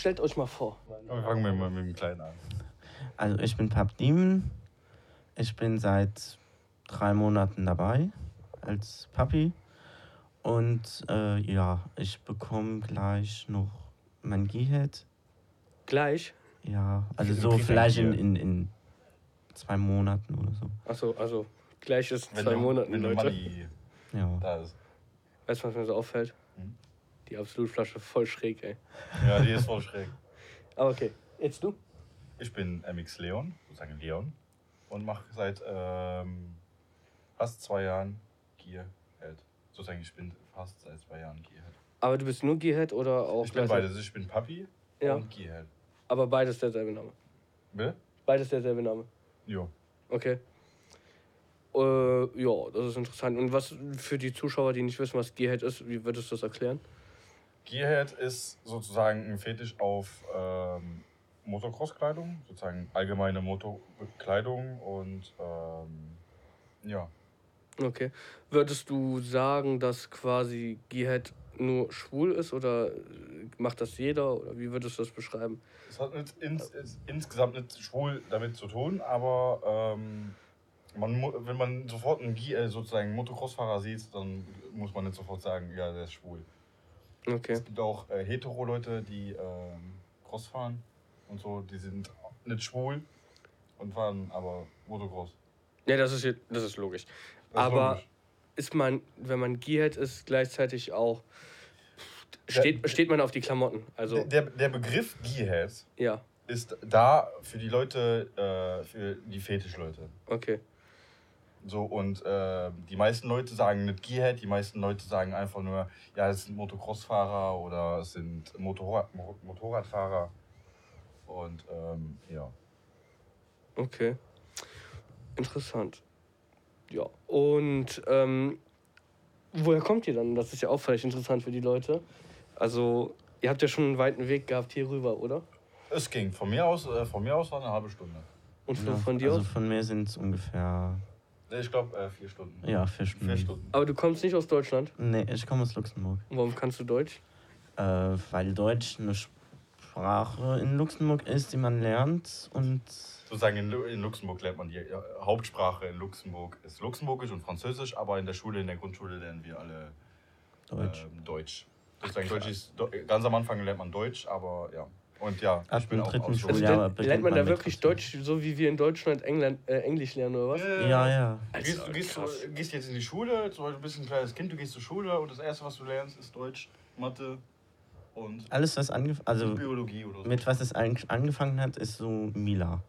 stellt euch mal vor. Wir fangen wir mal mit dem Kleinen an. Also ich bin Pap Diemen. Ich bin seit drei Monaten dabei als Papi. Und äh, ja, ich bekomme gleich noch mein G-Head. Gleich? Ja, also so vielleicht in, in, in zwei Monaten oder so. Achso, also gleich ist Wenn zwei du- Monaten, wenn du Leute. Money Ja. da ist. Weißt du, was mir so auffällt? Hm? Die Absolutflasche voll schräg, ey. Ja, die ist voll schräg. Aber okay, jetzt du? Ich bin MX Leon, sozusagen Leon, und mache seit ähm, fast zwei Jahren Gearhead. Sozusagen, ich bin fast seit zwei Jahren Gearhead. Aber du bist nur Gearhead oder auch Ich bin beides. Ich bin Papi Ja. und Gearhead. Aber beides derselbe Name. Bitte? Beides derselbe Name. Jo. Okay. Äh, ja, das ist interessant. Und was für die Zuschauer, die nicht wissen, was Gearhead ist, wie würdest du das erklären? Gearhead ist sozusagen ein Fetisch auf ähm, Motocross-Kleidung, sozusagen allgemeine Motokleidung und ähm, ja. Okay. Würdest du sagen, dass quasi Gearhead nur schwul ist oder macht das jeder? Oder wie würdest du das beschreiben? Es hat nicht ins, ins, insgesamt nicht schwul damit zu tun, aber ähm, man, wenn man sofort einen Gi- äh, sozusagen Motocross-Fahrer sieht, dann muss man nicht sofort sagen, ja, der ist schwul. Okay. Es gibt auch äh, hetero-Leute, die ähm, Cross fahren und so, die sind nicht schwul und fahren aber Motocross. Ja, das ist, das ist logisch. Das ist Aber logisch. ist man, wenn man Gearhead ist, gleichzeitig auch. Steht, steht man auf die Klamotten? Also, der, der Begriff Gearhead ja, ist da für die Leute, äh, für die Fetischleute. okay. So, und äh, die meisten Leute sagen nicht Gearhead, die meisten Leute sagen einfach nur, ja, es sind Motocross-Fahrer oder es sind Motorrad, Mo- Motorradfahrer. Und ähm, ja. Okay. Interessant. Ja. Und ähm, woher kommt ihr dann? Das ist ja auch vielleicht interessant für die Leute. Also, ihr habt ja schon einen weiten Weg gehabt hier rüber, oder? Es ging. Von mir aus, äh, von mir aus war eine halbe Stunde. Und von, Ja, von dir also aus? von mir sind es ungefähr Ich glaube, äh, vier Stunden. ja, vier Stunden. Vier Stunden. Aber du kommst nicht aus Deutschland. Nee, ich komme aus Luxemburg. Und warum kannst du Deutsch? Äh, weil Deutsch eine Sprache in Luxemburg ist, die man lernt und Sozusagen in, Lu- in Luxemburg lernt man die Hauptsprache in Luxemburg ist Luxemburgisch und Französisch, aber in der Schule, in der Grundschule lernen wir alle Deutsch. Ähm, Deutsch. Sozusagen Deutsch ist, ganz am Anfang lernt man Deutsch, aber ja. Und ja, Ab dem dritten aus Also Schuljahr ja, lernt, man man da wirklich. Deutsch, so wie wir in Deutschland England, äh, Englisch lernen, oder was? Ja, ja. Du gehst, du, gehst, du gehst jetzt in die Schule, zum Beispiel bist ein kleines Kind, du gehst zur Schule und das erste, was du lernst, ist Deutsch, Mathe und Alles, was angefangen also Biologie oder so. mit was es angefangen hat, ist so Mila.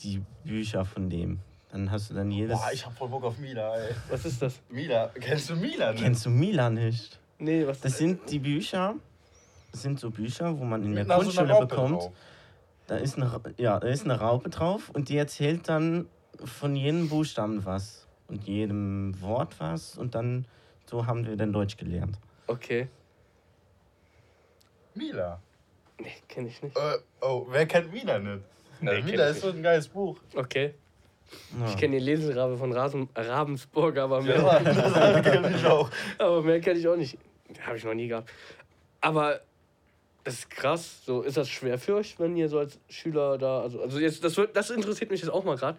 Die Bücher von dem. Dann hast du dann jedes. Boah, ich hab voll Bock auf Mila, ey. Was ist das? Mila, kennst du Mila? Ne? Kennst du Mila nicht? Nee, was Das sind die Bücher. Das sind so Bücher, wo man in der so Grundschule bekommt. drauf. Da ist, eine, ja, da ist eine Raupe drauf und die erzählt dann von jedem Buchstaben was und jedem Wort was und dann so haben wir dann Deutsch gelernt. Okay. Mila. Nee, kenne ich nicht. Äh, oh, wer kennt Mila nicht? Nee, Äh, Mila ist so ein geiles Buch. Okay. Ja. Ich kenne den Leserabe von Rasen, Ravensburg, aber mehr, Ja, das kenn ich auch. aber mehr kenne ich auch nicht. Habe ich noch nie gehabt. Aber das ist krass. So, ist das schwer für euch, wenn ihr so als Schüler da. Also, also jetzt, das, wird, das interessiert mich jetzt auch mal gerade.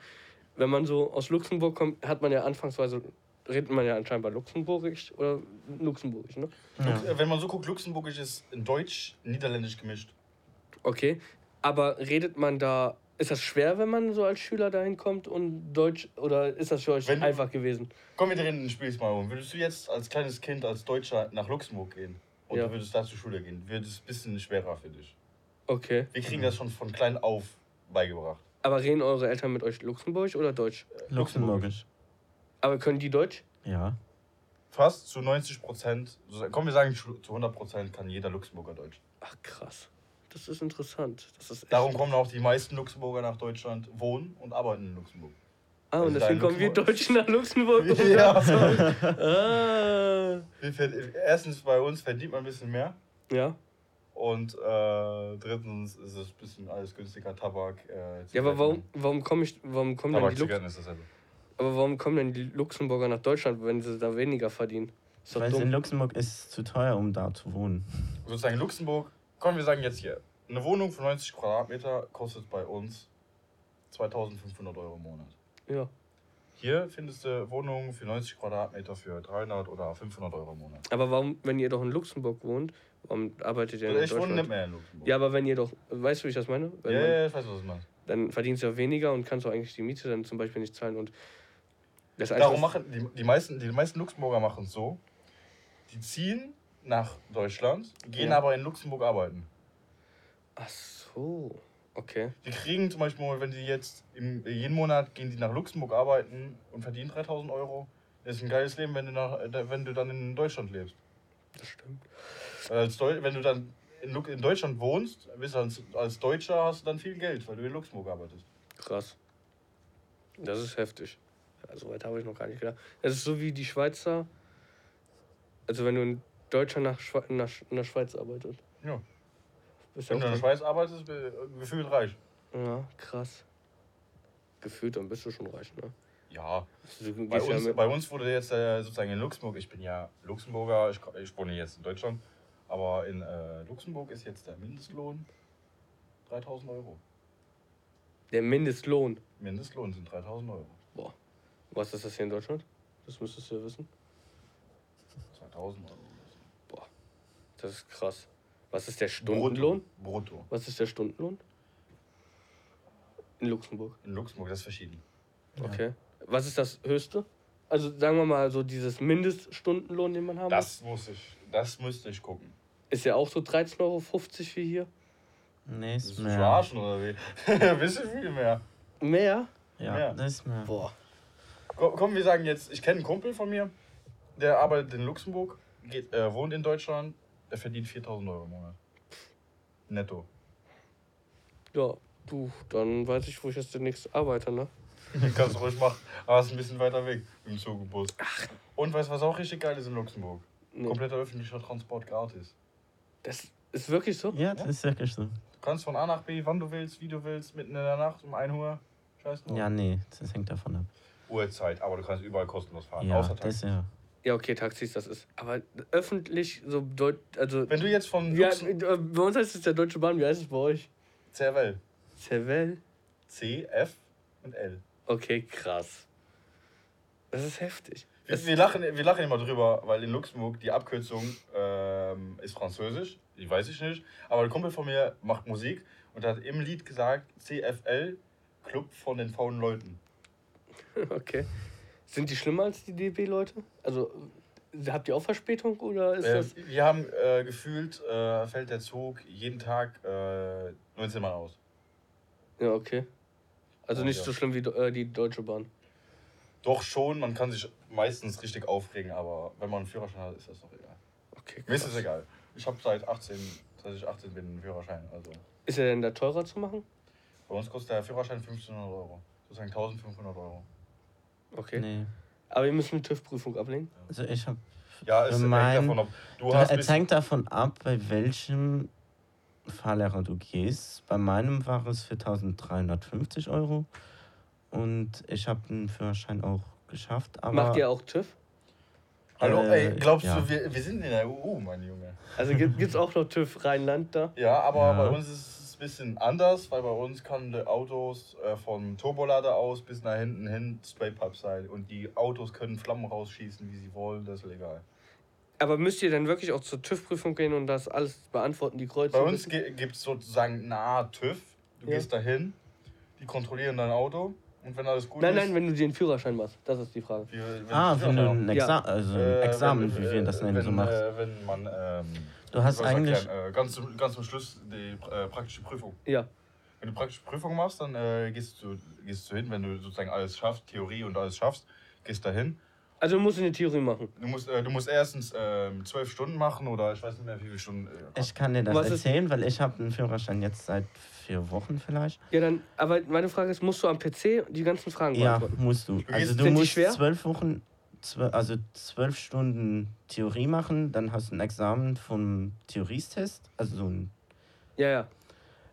Wenn man so aus Luxemburg kommt, hat man ja anfangsweise. Redet man ja anscheinend bei Luxemburgisch oder Luxemburgisch, ne? Ja. Wenn man so guckt, Luxemburgisch ist in Deutsch, Niederländisch gemischt. Okay. Aber redet man da. Ist das schwer, wenn man so als Schüler dahin kommt und Deutsch. Oder ist das für euch Wenn- einfach gewesen? Komm, wir drehen den Spiel mal um. Würdest du jetzt als kleines Kind, als Deutscher nach Luxemburg gehen und Ja. du würdest da zur Schule gehen, wird es ein bisschen schwerer für dich. Okay. Wir kriegen das schon von klein auf beigebracht. Aber reden eure Eltern mit euch Luxemburgisch oder Deutsch? Luxemburgisch. Aber können die Deutsch? Ja. Fast zu 90 Prozent, komm, wir sagen zu 100 Prozent kann jeder Luxemburger Deutsch. Ach krass. Das ist interessant. Das ist echt. Darum kommen auch die meisten Luxemburger nach Deutschland, wohnen und arbeiten in Luxemburg. Ah, und also deswegen in kommen wir Deutschen nach Luxemburg. um Ja. ah. Erstens bei uns verdient man ein bisschen mehr. Ja. Und äh, drittens ist es ein bisschen alles günstiger, Tabak. Äh, Ja, aber warum, warum komme ich, warum kommen denn Tabak, die Lux Zigaretten ist aber warum kommen denn die Luxemburger nach Deutschland, wenn sie da weniger verdienen? Ist Weil es in. Luxemburg ist zu teuer, um da zu wohnen. Sozusagen Luxemburg, komm, wir sagen jetzt hier, eine Wohnung für 90 Quadratmeter kostet bei uns 2500 Euro im Monat. Ja. Hier findest du Wohnungen für 90 Quadratmeter für 300 oder 500 Euro im Monat. Aber warum, wenn ihr doch in Luxemburg wohnt, warum arbeitet ihr in ich wohne Deutschland? nicht mehr in Luxemburg. Ja, aber wenn ihr doch, weißt du, wie ich das meine? Wenn ja, man, ja, ich weiß, was du meinst. Dann verdienst du ja weniger und kannst auch eigentlich die Miete dann zum Beispiel nicht zahlen. Und das Darum machen die, die, meisten, die meisten Luxemburger machen es so, die ziehen nach Deutschland, gehen Ja. aber in Luxemburg arbeiten. Ach so, okay. Die kriegen zum Beispiel, wenn die jetzt im, jeden Monat gehen die nach Luxemburg arbeiten und verdienen 3000 Euro. Das ist ein geiles Leben, wenn du, nach, äh, wenn du dann in Deutschland lebst. Das stimmt. Als Deu wenn du dann in, in Deutschland wohnst, bist du als, als Deutscher hast du dann viel Geld, weil du in Luxemburg arbeitest. Krass. Das ist heftig. Ja, so weit habe ich noch gar nicht gedacht. Das ist so wie die Schweizer. Also wenn du in Deutschland nach, Schwe nach, nach Schweiz arbeitest. Ja. Bist Wenn du in der Schweiz arbeitest, gefühlt reich. Ja, krass. Gefühlt, dann bist du schon reich, ne? Ja, Also, bei ja uns, mit- bei uns wurde jetzt äh, sozusagen in Luxemburg, ich bin ja Luxemburger, ich, ich wohne jetzt in Deutschland, aber in äh, Luxemburg ist jetzt der Mindestlohn 3000 Euro. der Mindestlohn. Mindestlohn sind 3000 Euro. Was ist das hier in Deutschland? Das müsstest du ja wissen. 2000 Euro. Das ist krass. Was ist der Stundenlohn? Brutto. Brutto. Was ist der Stundenlohn? In Luxemburg. In Luxemburg, das ist verschieden. Okay. Was ist das höchste? Also sagen wir mal so dieses Mindeststundenlohn, den man haben muss. Das muss ich, das müsste ich gucken. Ist ja auch so 13,50 Euro wie hier. Nee, Das ist ist mehr. verarschen oder wie? Bisschen viel mehr. Mehr? Ja, Mehr. das ist mehr. Boah. Komm, komm, wir sagen jetzt, ich kenne einen Kumpel von mir, der arbeitet in Luxemburg, geht, äh, wohnt in Deutschland, der verdient 4000 Euro im Monat. Netto. Ja, du, dann weiß ich, wo ich jetzt demnächst arbeite, ne? Kannst du ruhig machen, aber es ist ein bisschen weiter weg im Zug und Bus. Und weißt du, was auch richtig geil ist in Luxemburg? Nee. Kompletter öffentlicher Transport gratis. Das ist wirklich so? Ja, das ist wirklich so. Du kannst von A nach B, wann du willst, wie du willst, mitten in der Nacht um 1 Uhr. Scheiß drauf. Ja, nee, das hängt davon ab. Uhrzeit, aber du kannst überall kostenlos fahren. Ja, außer das Taxi. ja. Ja, okay, Taxis, das ist. Aber öffentlich, so deut also. Wenn du jetzt von Ja, äh, bei uns heißt es der Deutsche Bahn, wie heißt es bei euch? Cervel, Cervel? C, F und L. Okay, krass. Das ist heftig. Wir, wir, lachen, wir lachen immer drüber, weil in Luxemburg die Abkürzung ähm, ist französisch, die weiß ich nicht. Aber der Kumpel von mir macht Musik und hat im Lied gesagt CFL, Club von den faulen Leuten. Okay. Sind die schlimmer als die DB-Leute? Also, habt ihr auch Verspätung oder ist Äh, das. wir haben äh, gefühlt, äh, fällt der Zug jeden Tag äh, 19 Mal aus. Ja, okay. Also Oh, nicht ja. so schlimm wie äh, die Deutsche Bahn. Doch schon, man kann sich meistens richtig aufregen, aber wenn man einen Führerschein hat, ist das doch egal. Okay, Mir ist es egal. Ich habe seit 18, seit ich 18 bin einen Führerschein. Also Ist er denn da teurer zu machen? bei uns kostet der Führerschein 1500 Euro. Sozusagen 1500 Euro. Okay. Nee. Aber ihr müsst eine TÜV-Prüfung ablegen? Also ich habe. Ja, es hängt Mein- davon ab. Du hast Es hängt davon ab, bei welchem Fahrlehrer du gehst. Bei meinem war es für 1350 Euro. Und ich habe den Führerschein auch geschafft. Aber Macht ihr auch TÜV? Hallo, Äh, ey, glaubst ja. du, wir, wir sind in der EU, mein Junge? Also gibt es auch noch TÜV Rheinland da? Ja, aber Ja. bei uns ist es bisschen anders, weil bei uns kann die Autos äh, vom Turbolader aus bis nach hinten hin Spraypipe sein. Und die Autos können Flammen rausschießen, wie sie wollen, das ist legal. Aber müsst ihr dann wirklich auch zur TÜV-Prüfung gehen und das alles beantworten, die Kreuze? Bei uns gibt es sozusagen eine Art TÜV. Du Ja. gehst dahin, die kontrollieren dein Auto und wenn alles gut Nein, ist. nein, wenn du den Führerschein machst. Das ist die Frage. wie- wenn Ah, wenn du ein, Ja. Exa also ein Äh, Examen, wenn, wie wir das äh, nennen, so wenn, machst. Äh, wenn man. Ähm, Du hast eigentlich- erklären? Äh, ganz, zum, ganz zum Schluss die äh, praktische Prüfung. Ja. Wenn du praktische Prüfung machst, dann äh, gehst, du, gehst du hin, wenn du sozusagen alles schaffst, Theorie und alles schaffst, gehst da hin. Also du musst eine Theorie machen. Du musst, äh, du musst erstens ähm, zwölf Stunden machen oder ich weiß nicht mehr, wie viele Stunden. Äh, Ich kann dir das Was ist- erzählen, weil ich habe den Führerschein jetzt seit vier Wochen vielleicht. Ja, dann, aber meine Frage ist, musst du am PC die ganzen Fragen Ja, beantworten? musst du. Also du Sind musst zwölf Wochen, also zwölf Stunden Theorie machen, dann hast du ein Examen vom Theoriestest, also so ein Ja, ja.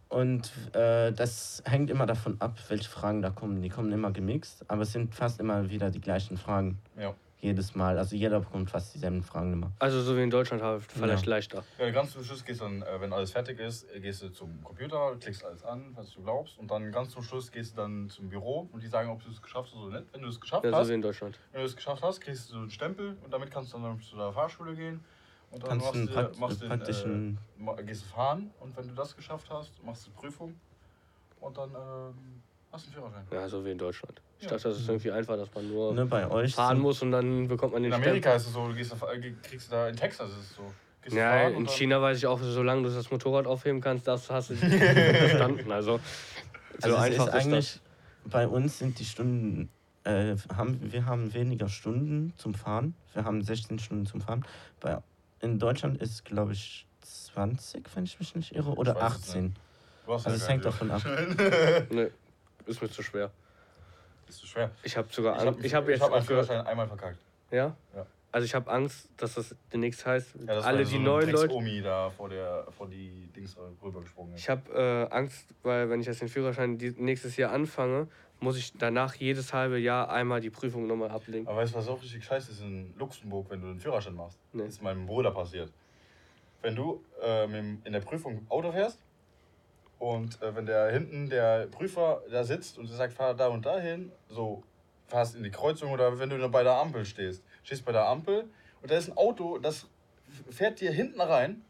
Und äh, das hängt immer davon ab, welche Fragen da kommen. Die kommen immer gemixt, aber es sind fast immer wieder die gleichen Fragen. ja. Jedes Mal. Also jeder bekommt fast dieselben Fragen immer. Also so wie in Deutschland halt vielleicht Ja. leichter. Ja, ganz zum Schluss gehst dann, äh, wenn alles fertig ist, äh, gehst du zum Computer, klickst alles an, was du glaubst, und dann ganz zum Schluss gehst du dann zum Büro und die sagen, ob du es geschafft hast oder nicht. Wenn du es geschafft Ja, so hast, wie in Deutschland. wenn du es geschafft hast, kriegst du einen Stempel und damit kannst du dann zu der Fahrschule gehen und dann Kannst machst du, prakt machst du den, praktischen. äh, gehst du fahren und wenn du das geschafft hast, machst du Prüfung und dann ähm, hast du einen Führerschein. Ja, so wie in Deutschland. Ich Ja. dachte, das ist irgendwie einfach, dass man nur Ne, bei euch. fahren muss und dann bekommt man den In Amerika ist es so, du gehst, auf- äh, kriegst du da in Texas ist es so. Gehst Ja, in China weiß ich auch, solange du das Motorrad aufheben kannst, das hast du verstanden. Also, so Also es einfach ist ist, eigentlich, das. bei uns sind die Stunden, äh, haben, wir haben weniger Stunden zum Fahren. Wir haben 16 Stunden zum Fahren. Bei, in Deutschland ist, glaube ich, 20, wenn ich mich nicht irre, oder Ich weiß es 18. Du hast Also es hängt davon ab. Führerschein. Ne, ist mir zu schwer. Ist zu schwer. Ich habe sogar Angst. Ich habe jetzt hab meinen. Führerschein einmal verkackt. Ja? Ja. Also ich habe Angst, dass das demnächst heißt, Ja, das alle die so eine neuen Leute. Drecksomi da vor, der, vor die Dings rübergesprungen ist. Ich habe äh, Angst, weil wenn ich jetzt den Führerschein die, nächstes Jahr anfange, muss ich danach jedes halbe Jahr einmal die Prüfung nochmal ablegen. Aber weißt du, was auch richtig scheiße ist in Luxemburg, wenn du den Führerschein machst? Nee. Das ist meinem Bruder passiert. Wenn du äh, in der Prüfung Auto fährst und äh, wenn der hinten der Prüfer da sitzt und sagt, fahr da und dahin, so fährst in die Kreuzung oder wenn du bei der Ampel stehst, stehst bei der Ampel und da ist ein Auto, das fährt dir hinten rein,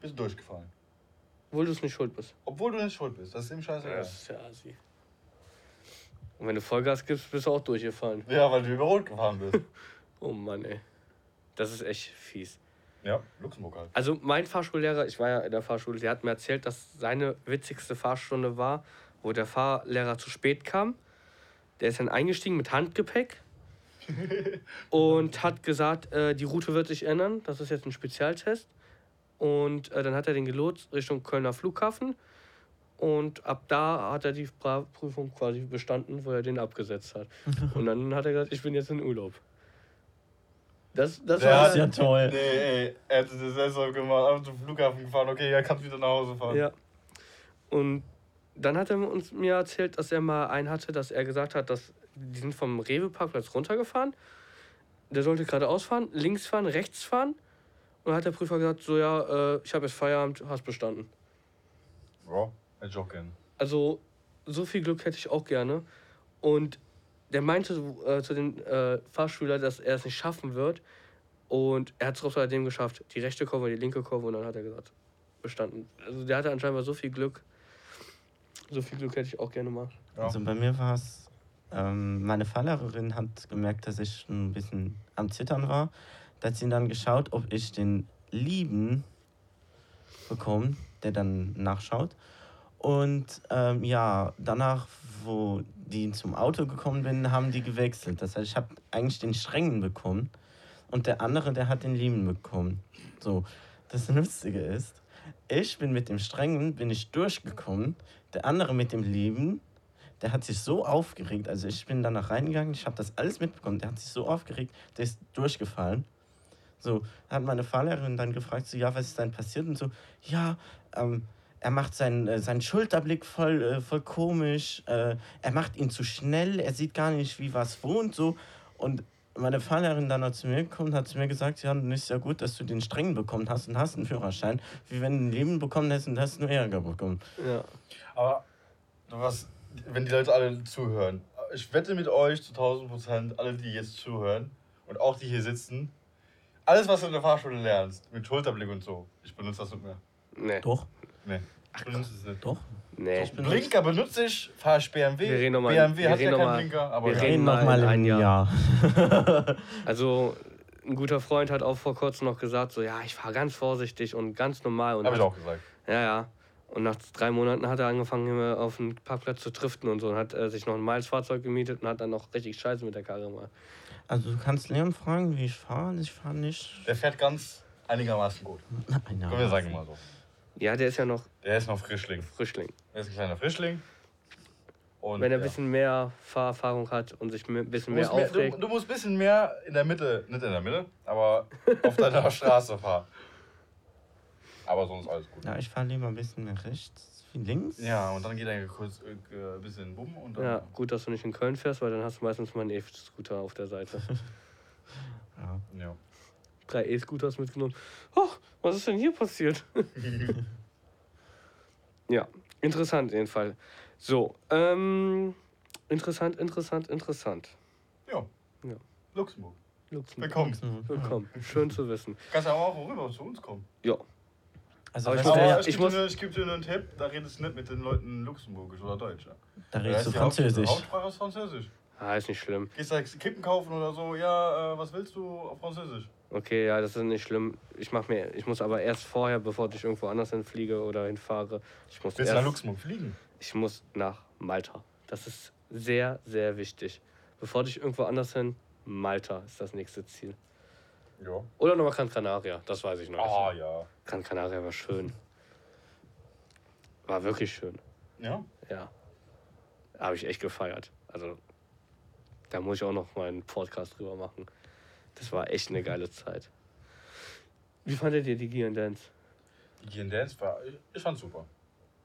bist du durchgefallen. Obwohl du es nicht schuld bist. Obwohl du nicht schuld bist. Das ist ihm scheiße. Das ist ja assi. Und wenn du Vollgas gibst, bist du auch durchgefallen. Ja, weil du über Rot gefahren bist. Oh Mann, ey. Das ist echt fies. Ja, Luxemburg halt. Also mein Fahrschullehrer, ich war ja in der Fahrschule, der hat mir erzählt, dass seine witzigste Fahrstunde war, wo der Fahrlehrer zu spät kam. Der ist dann eingestiegen mit Handgepäck und hat gesagt, äh, die Route wird sich ändern. Das ist jetzt ein Spezialtest. Und äh, dann hat er den gelotst Richtung Kölner Flughafen. Und ab da hat er die Prüfung quasi bestanden, wo er den abgesetzt hat. Und dann hat er gesagt, ich bin jetzt in Urlaub. Das, das Das ist ja toll. Nee, ey, er hat das selbst auch gemacht, einfach zum Flughafen gefahren, okay, er kann wieder nach Hause fahren. Ja. Und dann hat er uns mir erzählt, dass er mal einen hatte, dass er gesagt hat, dass die sind vom Rewe-Parkplatz runtergefahren. Der sollte geradeaus fahren, links fahren, rechts fahren. Und dann hat der Prüfer gesagt, so ja, äh, ich habe jetzt Feierabend, hast bestanden. Ja, hätte ich auch gern. Also so viel Glück hätte ich auch gerne. Und der meinte äh, zu den äh, Fahrschüler, dass er es nicht schaffen wird. Und er hat es trotzdem geschafft. Die rechte Kurve, die linke Kurve. Und dann hat er gesagt, bestanden. Also der hatte anscheinend so viel Glück. So viel Glück hätte ich auch gerne mal. Ja. Also bei mir war es, ähm, meine Fahrlehrerin hat gemerkt, dass ich ein bisschen am Zittern war. Da hat sie dann geschaut, ob ich den Lieben bekomme, der dann nachschaut. Und ähm, ja, danach, wo die zum Auto gekommen bin, haben die gewechselt. Das heißt, ich habe eigentlich den Strengen bekommen und der andere, der hat den Lieben bekommen. So, das Lustige ist, ich bin mit dem Strengen, bin ich durchgekommen, der andere mit dem Lieben, der hat sich so aufgeregt, also ich bin danach reingegangen, ich habe das alles mitbekommen, der hat sich so aufgeregt, der ist durchgefallen. So, hat meine Fahrlehrerin dann gefragt, so, ja, was ist denn passiert? Und so, ja, ähm, er macht seinen, äh, seinen Schulterblick voll, äh, voll komisch, äh, er macht ihn zu schnell, er sieht gar nicht, wie was wohnt, so. Und meine Fahrlehrerin dann noch zu mir gekommen und hat zu mir gesagt, ja, dann ist ja gut, dass du den strengen bekommen hast und hast einen Führerschein, wie wenn du einen Leben bekommen hättest und hast nur Ärger bekommen. Ja. Aber was, wenn die Leute alle zuhören, ich wette mit euch zu 1000 Prozent, alle, die jetzt zuhören und auch die hier sitzen, alles, was du in der Fahrschule lernst, mit Schulterblick und so, ich benutze das nicht mehr. Nee. Doch, Nee, ich benutze es nicht. doch. Nee. Ich bin- Blinker benutze ich, fahre ich BMW. Wir reden noch mal- BMW wir hat ja keinen mal- Blinker, aber wir ja. reden Reden mal noch mal in im ein Jahr. Jahr. Also ein guter Freund hat auch vor kurzem noch gesagt, so ja, ich fahre ganz vorsichtig und ganz normal. Und Habe ich auch gesagt. Ja, ja. Und nach drei Monaten hat er angefangen, immer auf dem Parkplatz zu driften und so. Und hat äh, sich noch ein Miles-Fahrzeug gemietet und hat dann noch richtig Scheiße mit der Karre gemacht. Also du kannst Leon fragen, wie ich fahre. Ich fahre nicht. Der fährt ganz einigermaßen gut. Nein, Können wir sagen mal so. Ja, der ist ja noch Der ist noch Frischling. Frischling. Er ist ein kleiner Frischling. Und Wenn er ein ja. bisschen mehr Fahrerfahrung hat und sich ein bisschen Du mehr musst, mehr, aufregt. du, du musst ein bisschen mehr in der Mitte, nicht in der Mitte, aber auf deiner Straße fahren. Aber sonst alles gut. Ja, ich fahre lieber ein bisschen mehr rechts wie links. Ja, und dann geht er kurz äh, ein bisschen bumm und dann. Ja, gut, dass du nicht in Köln fährst, weil dann hast du meistens mal einen E-Scooter auf der Seite. Ja. Ja. Drei E-Scooters mitgenommen. Oh, was ist denn hier passiert? ja, interessant jedenfalls. So, ähm, interessant, interessant, interessant. Ja. Ja. Luxemburg. Luxemburg. Willkommen. Willkommen. Schön zu wissen. Kannst aber auch rüber zu uns kommen. Ja. Also, Aber ich muss du, ja- Aber ich muss- dir, nur- ich gebe dir nur einen Tipp, da redest du nicht mit den Leuten Luxemburgisch oder Deutsch. ja. da redest du Französisch. Hauptsprache ist Französisch. Ah, ist nicht schlimm. Gehst du Kippen kaufen oder so, ja, äh, was willst du auf Französisch? Okay, ja, das ist nicht schlimm. Ich mach mir, ich muss aber erst vorher, bevor ich irgendwo anders hinfliege oder hinfahre, ich muss Willst du nach erst, Luxemburg fliegen? ich muss nach Malta. Das ist sehr, sehr wichtig. Bevor ich irgendwo anders hin, Malta ist das nächste Ziel. Ja. Oder nochmal Gran Canaria, das weiß ich noch. Ah, nicht. ja. Gran Canaria war schön. War wirklich schön. Ja? Ja. Habe ich echt gefeiert. Also, da muss ich auch noch mal einen Podcast drüber machen. Das war echt eine geile Zeit. Wie fandet ihr die Gear Dance? Gehen Dance war, ich, ich fand's super.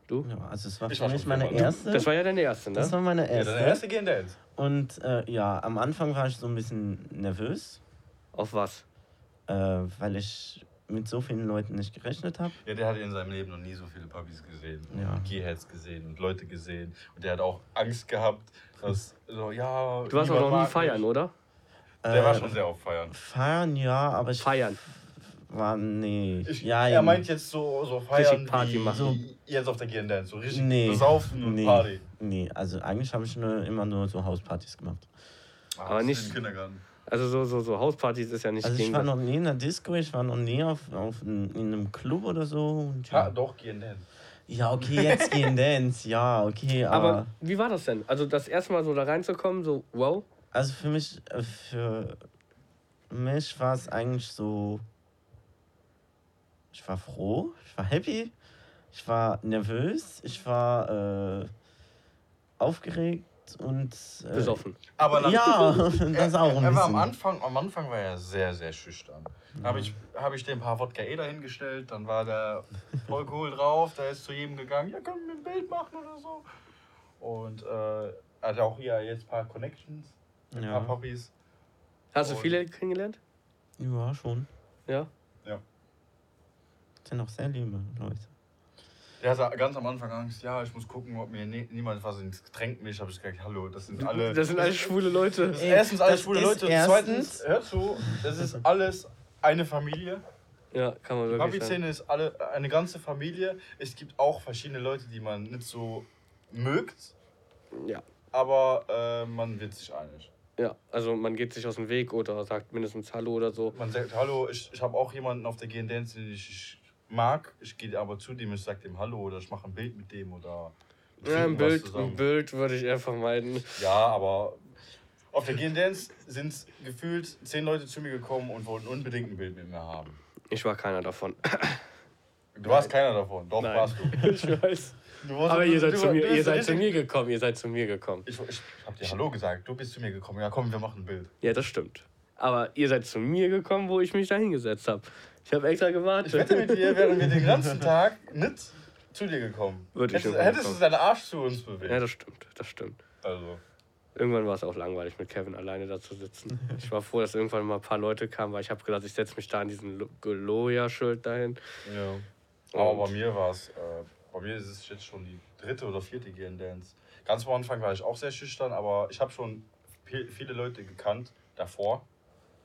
Du? Ja, also es war Ich für war meine viermal. erste. Das war ja deine erste, ne? das war meine Ja, erste. deine erste Gehen Dance. Und äh, ja, am Anfang war ich so ein bisschen nervös, Auf was? äh, weil ich mit so vielen Leuten nicht gerechnet habe. Ja, der hat in seinem Leben noch nie so viele Puppies gesehen. Ja. Und Gearheads gesehen und Leute gesehen. Und der hat auch Angst gehabt, dass so, ja. Du warst auch noch nie feiern, mich. oder? Der war Äh, schon sehr auf Feiern. Feiern, ja, aber ich Feiern. war, nee. Ich, ja, er meint jetzt so, so Feiern Richtig Party wie machen. So jetzt auf der Gear Dance. So richtig nee. besaufen und nee, Party. Nee, also eigentlich habe ich nur, immer nur so Hauspartys gemacht. Ah, Aber nicht- Kindergarten. Also so, so, so Hauspartys ist ja nicht Also ich war das- noch nie in einer Disco, ich war noch nie auf, auf in, in einem Club oder so. Und Ja, ja. doch, Gear Dance. ja, okay, jetzt gehen Dance, ja, okay, aber, Aber wie war das denn? Also das erste Mal so da reinzukommen, so wow. Also für mich, äh, für mich war es eigentlich so, ich war froh, ich war happy, ich war nervös, ich war äh, aufgeregt und äh, Besoffen. Aber nach, Ja, das auch ein er, er war am. Anfang, am Anfang war er sehr, sehr schüchtern. Dann habe ich, hab ich dem ein paar Wodka Eder hingestellt, dann war der voll cool drauf, der ist zu jedem gegangen, ja, können wir ein Bild machen oder so. Und äh, hat auch hier jetzt ein paar Connections, ein Ja. paar Puppies. Hast du Und- viele kennengelernt? Ja, schon. Ja. Das sind auch sehr liebe Leute. Der hatte ganz am Anfang Angst, ja, ich muss gucken, ob mir nie, niemand was ins Getränk mischt. Habe ich gesagt, hallo, das sind alle. Das sind alles schwule Leute. Das Ey, erstens alles das schwule Leute und zweitens, hör zu, das ist alles eine Familie. Ja, kann man wirklich sagen. Papi-Szene ist alle, eine ganze Familie. Es gibt auch verschiedene Leute, die man nicht so mögt, Ja. aber äh, man wird sich einig. Ja, also man geht sich aus dem Weg oder sagt mindestens Hallo oder so. Man sagt, hallo, ich, ich habe auch jemanden auf der GNDNs, den ich, mag. Ich gehe aber zu dem, ich sage dem Hallo oder ich mache ein Bild mit dem oder. Ja, ein Bild, zusammen. ein Bild würde ich eher vermeiden. Ja, aber auf der GNDNs sind gefühlt zehn Leute zu mir gekommen und wollten unbedingt ein Bild mit mir haben. Ich war keiner davon. Du warst keiner davon, doch Nein. warst du. ich weiß. Aber ihr seid, du- zu mir, ihr seid zu mir gekommen, ihr seid zu mir gekommen. Ich, ich hab dir Hallo gesagt, du bist zu mir gekommen. Ja, komm, wir machen ein Bild. Ja, das stimmt. Aber ihr seid zu mir gekommen, wo ich mich da hingesetzt habe. Ich habe extra gewartet. Ich wette mit dir, wären wir den ganzen Tag nicht zu dir gekommen. Würde ich hättest, irgendwann hättest du deinen Arsch zu uns bewegt. Ja, das stimmt, das stimmt. also. Irgendwann war es auch langweilig, mit Kevin alleine da zu sitzen. Ich war froh, dass irgendwann mal ein paar Leute kamen, weil ich habe gesagt, ich setze mich da an diesen Lo- Gloria-Schild dahin. Ja. Aber bei mir war es, äh, bei mir ist es jetzt schon die dritte oder vierte GN Dance. Ganz am Anfang war ich auch sehr schüchtern, aber ich habe schon viel- viele Leute gekannt davor.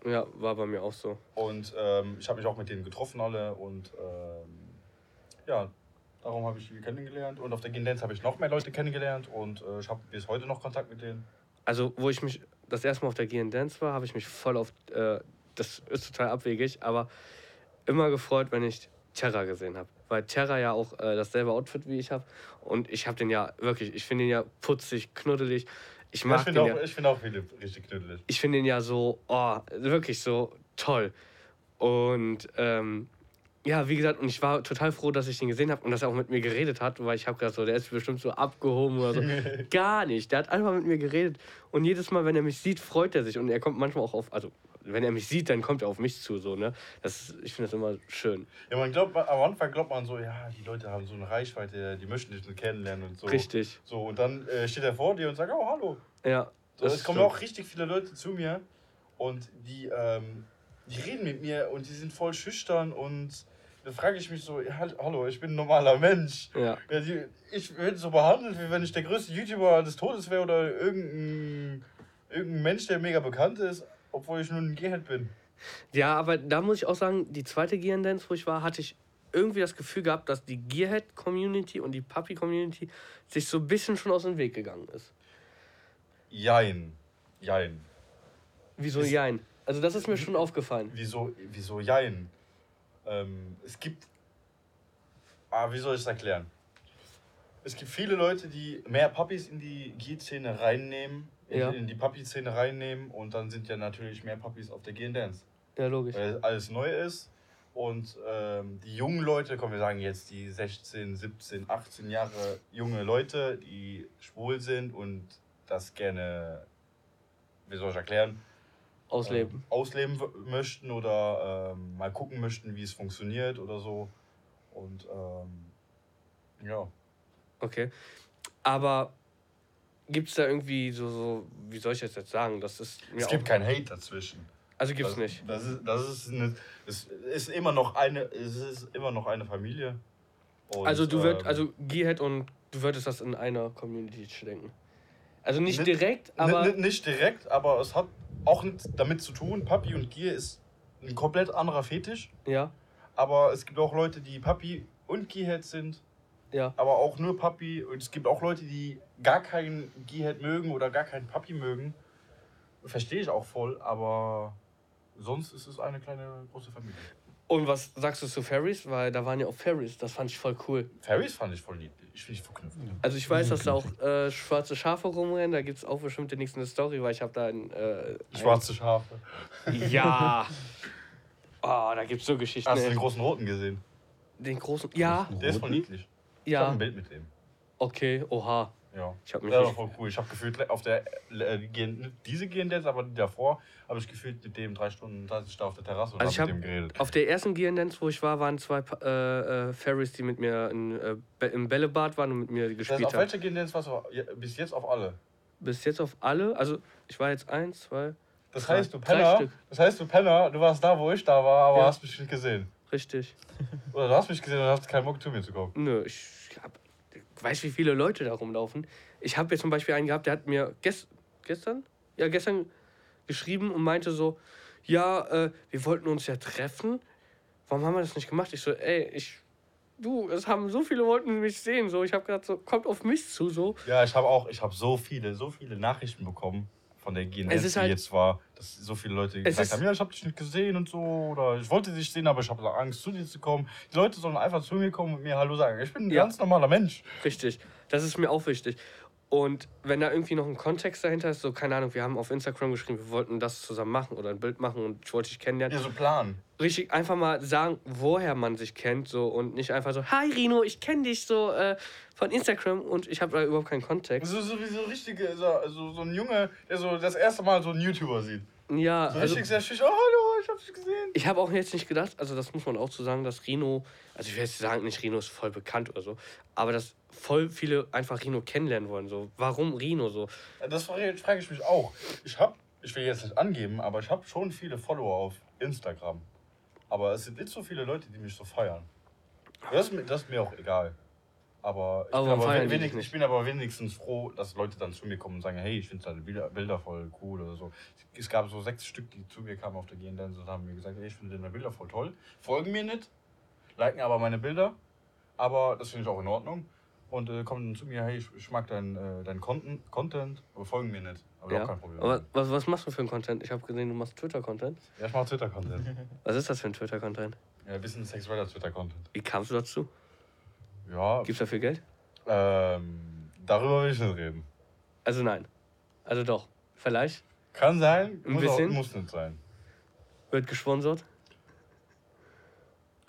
Ja, war bei mir auch so. Und ähm, ich habe mich auch mit denen getroffen alle und ähm, ja, darum habe ich die kennengelernt. Und auf der GN Dance habe ich noch mehr Leute kennengelernt und äh, ich habe bis heute noch Kontakt mit denen. Also, wo ich mich das erste Mal auf der GN Dance war, habe ich mich voll auf. Äh, das ist total abwegig, aber immer gefreut, wenn ich Terra gesehen habe. Weil Terra ja auch äh, dasselbe Outfit wie ich habe. Und ich habe den ja wirklich, ich finde ihn ja putzig, knuddelig. Ich Ich mag finde den auch, ja. ich find auch viele richtig knuddelig. ich finde ihn ja so, oh, wirklich so toll. Und ähm, ja, wie gesagt, und ich war total froh, dass ich ihn gesehen habe und dass er auch mit mir geredet hat, weil ich habe gedacht, so, der ist bestimmt so abgehoben oder so. Gar nicht. Der hat einfach mit mir geredet. Und jedes Mal, wenn er mich sieht, freut er sich. Und er kommt manchmal auch auf, also wenn er mich sieht, dann kommt er auf mich zu. So, ne? das, ich finde das immer schön. Ja, man glaubt, am Anfang glaubt man so, ja, die Leute haben so eine Reichweite, die möchten dich kennenlernen und so. Richtig. So, und dann äh, steht er vor dir und sagt, oh, hallo. Ja. So, es kommen auch richtig viele Leute zu mir und die, ähm, die reden mit mir und die sind voll schüchtern und da frage ich mich so, hallo, ich bin ein normaler Mensch. Ja. Ja, die, ich werde so behandelt, wie wenn ich der größte YouTuber des Todes wäre oder irgendein, irgendein Mensch, der mega bekannt ist, obwohl ich nur ein Gehead bin. Ja, aber da muss ich auch sagen, die zweite Gear Dance, wo ich war, hatte ich irgendwie das Gefühl gehabt, dass die Gearhead-Community und die Puppy-Community sich so ein bisschen schon aus dem Weg gegangen ist. Jein. Jein. Wieso Ist- jein? Also das ist mir schon aufgefallen. Wieso, wieso Jein? Ähm, es gibt. Ah, wie soll ich es erklären? Es gibt viele Leute, die mehr Puppies in die G-Szene reinnehmen, in, Ja. in die Puppy-Szene reinnehmen und dann sind ja natürlich mehr Puppies auf der G-Dance. Ja, logisch. Weil alles neu ist und ähm, die jungen Leute, komm, wir sagen jetzt die 16, 17, 18 Jahre junge Leute, die schwul sind und das gerne, wie soll ich erklären, Ausleben. ähm, ausleben möchten oder ähm, mal gucken möchten, wie es funktioniert oder so. Und ähm, ja. Okay. Aber gibt es da irgendwie so, so, wie soll ich das jetzt sagen? Das ist Es gibt auch, kein Hate dazwischen. Also gibt's das, nicht. Das ist, das ist, eine, es ist immer noch eine, es ist immer noch eine Familie. Und, Also du würd, ähm, also Gearhead und du würdest das in einer Community denken. Also nicht Ni- direkt, aber n- nicht direkt, aber es hat auch nichts damit zu tun. Papi und Gier ist ein komplett anderer Fetisch. ja, Aber es gibt auch Leute, die Papi und Gearhead sind. Ja. aber auch nur Papi. Und es gibt auch Leute, die gar keinen Gearhead mögen oder gar keinen Papi mögen. Verstehe ich auch voll, aber sonst ist es eine kleine große Familie. Und was sagst du zu Ferries? Weil da waren ja auch Ferries, das fand ich voll cool. Fairies fand ich voll niedlich. Ich finde ich verknüpft. Also ich weiß, dass da auch äh, schwarze Schafe rumrennen, da gibt es auch bestimmt demnächst eine Story, weil ich habe da ein, äh, Schwarze Schafe. Ein, ja. Oh, da gibt es so Geschichten. Hast du den großen Roten gesehen? Den großen. Ja, Der ist voll niedlich. Ich habe ja. ein Bild mit dem. Okay, oha. Ja. Ich habe mich Der war voll cool. Ich habe gefühlt auf der äh, Gen- diese aber die davor, habe ich gefühlt mit dem drei Stunden saß ich da auf der Terrasse und Also ich hab- mit dem geredet. Auf der ersten Gear-Dance, wo ich war, waren zwei äh, äh, Ferries, die mit mir in, äh, im Bällebad waren und mit mir Das heißt, gespielt auf haben. welcher GNDs warst du ja, bis jetzt auf alle? Bis jetzt auf alle. Also ich war jetzt eins, zwei. Das Drei- heißt, du Penner, das heißt, du Penner, du warst da, wo ich da war, aber Ja. hast mich nicht gesehen. Richtig. Oder du hast mich gesehen und hast keinen Bock zu mir zu kommen. Nö, ich hab, weiß, wie viele Leute da rumlaufen. Ich habe jetzt zum Beispiel einen gehabt, der hat mir gest, gestern, ja gestern geschrieben und meinte so, ja, äh, wir wollten uns ja treffen. Warum haben wir das nicht gemacht? Ich so, ey, ich, du, es haben so viele wollten mich sehen. So, ich habe gerade so, kommt auf mich zu, so. Ja, ich habe auch, ich habe so viele, so viele Nachrichten bekommen von der GNS, Es ist halt- die jetzt war, dass so viele Leute gesagt haben, ja, ich habe dich nicht gesehen und so, oder ich wollte dich sehen, aber ich habe Angst, zu dir zu kommen. Die Leute sollen einfach zu mir kommen und mir Hallo sagen. Ich bin ein Ja. ganz normaler Mensch. Richtig. Das ist mir auch wichtig. Und wenn da irgendwie noch ein Kontext dahinter ist, so, keine Ahnung, wir haben auf Instagram geschrieben, wir wollten das zusammen machen oder ein Bild machen und ich wollte dich kennenlernen. Ja, so Plan. richtig einfach mal sagen, woher man sich kennt, so und nicht einfach so, hi Rino, ich kenne dich so äh, von Instagram und ich habe da überhaupt keinen Kontext. So, so wie so richtige, so, so, so ein Junge, der so das erste Mal so einen YouTuber sieht. Ja, So also richtig sehr schüchtern, oh, hallo, ich hab dich gesehen. ich habe auch jetzt nicht gedacht, also das muss man auch zu sagen, dass Rino, also ich will jetzt sagen, nicht Rino ist voll bekannt oder so, aber dass voll viele einfach Rino kennenlernen wollen, so warum Rino so? Das frage ich mich auch. Ich habe, ich will jetzt nicht angeben, aber ich habe schon viele Follower auf Instagram. Aber es sind nicht so viele Leute, die mich so feiern. Das das ist mir auch egal. Aber ich, Aber bin aber, wenig, ich bin aber wenigstens froh, dass Leute dann zu mir kommen und sagen, hey, ich finde deine Bilder, voll cool oder so. Es gab so sechs Stück, die zu mir kamen auf der G-Dance und haben mir gesagt, hey, ich finde deine Bilder voll toll. Folgen mir nicht, liken aber meine Bilder. Aber das finde ich auch in Ordnung. Und äh, kommen dann zu mir, hey, ich, ich mag deinen äh, dein Content, Content, aber folgen mir nicht. Aber Ja. auch kein Problem. Aber was, was machst du für einen Content? Ich habe gesehen, du machst Twitter-Content. Ja, ich mache Twitter-Content. Was ist das für ein Twitter-Content? ja, ein bisschen sexueller Twitter-Content. Wie kamst du dazu? Ja, Gibt's dafür Geld? ähm, darüber will ich nicht reden. Also nein. Also doch. Vielleicht Kann sein, Ein muss, auch, bisschen? muss nicht sein. wird gesponsert.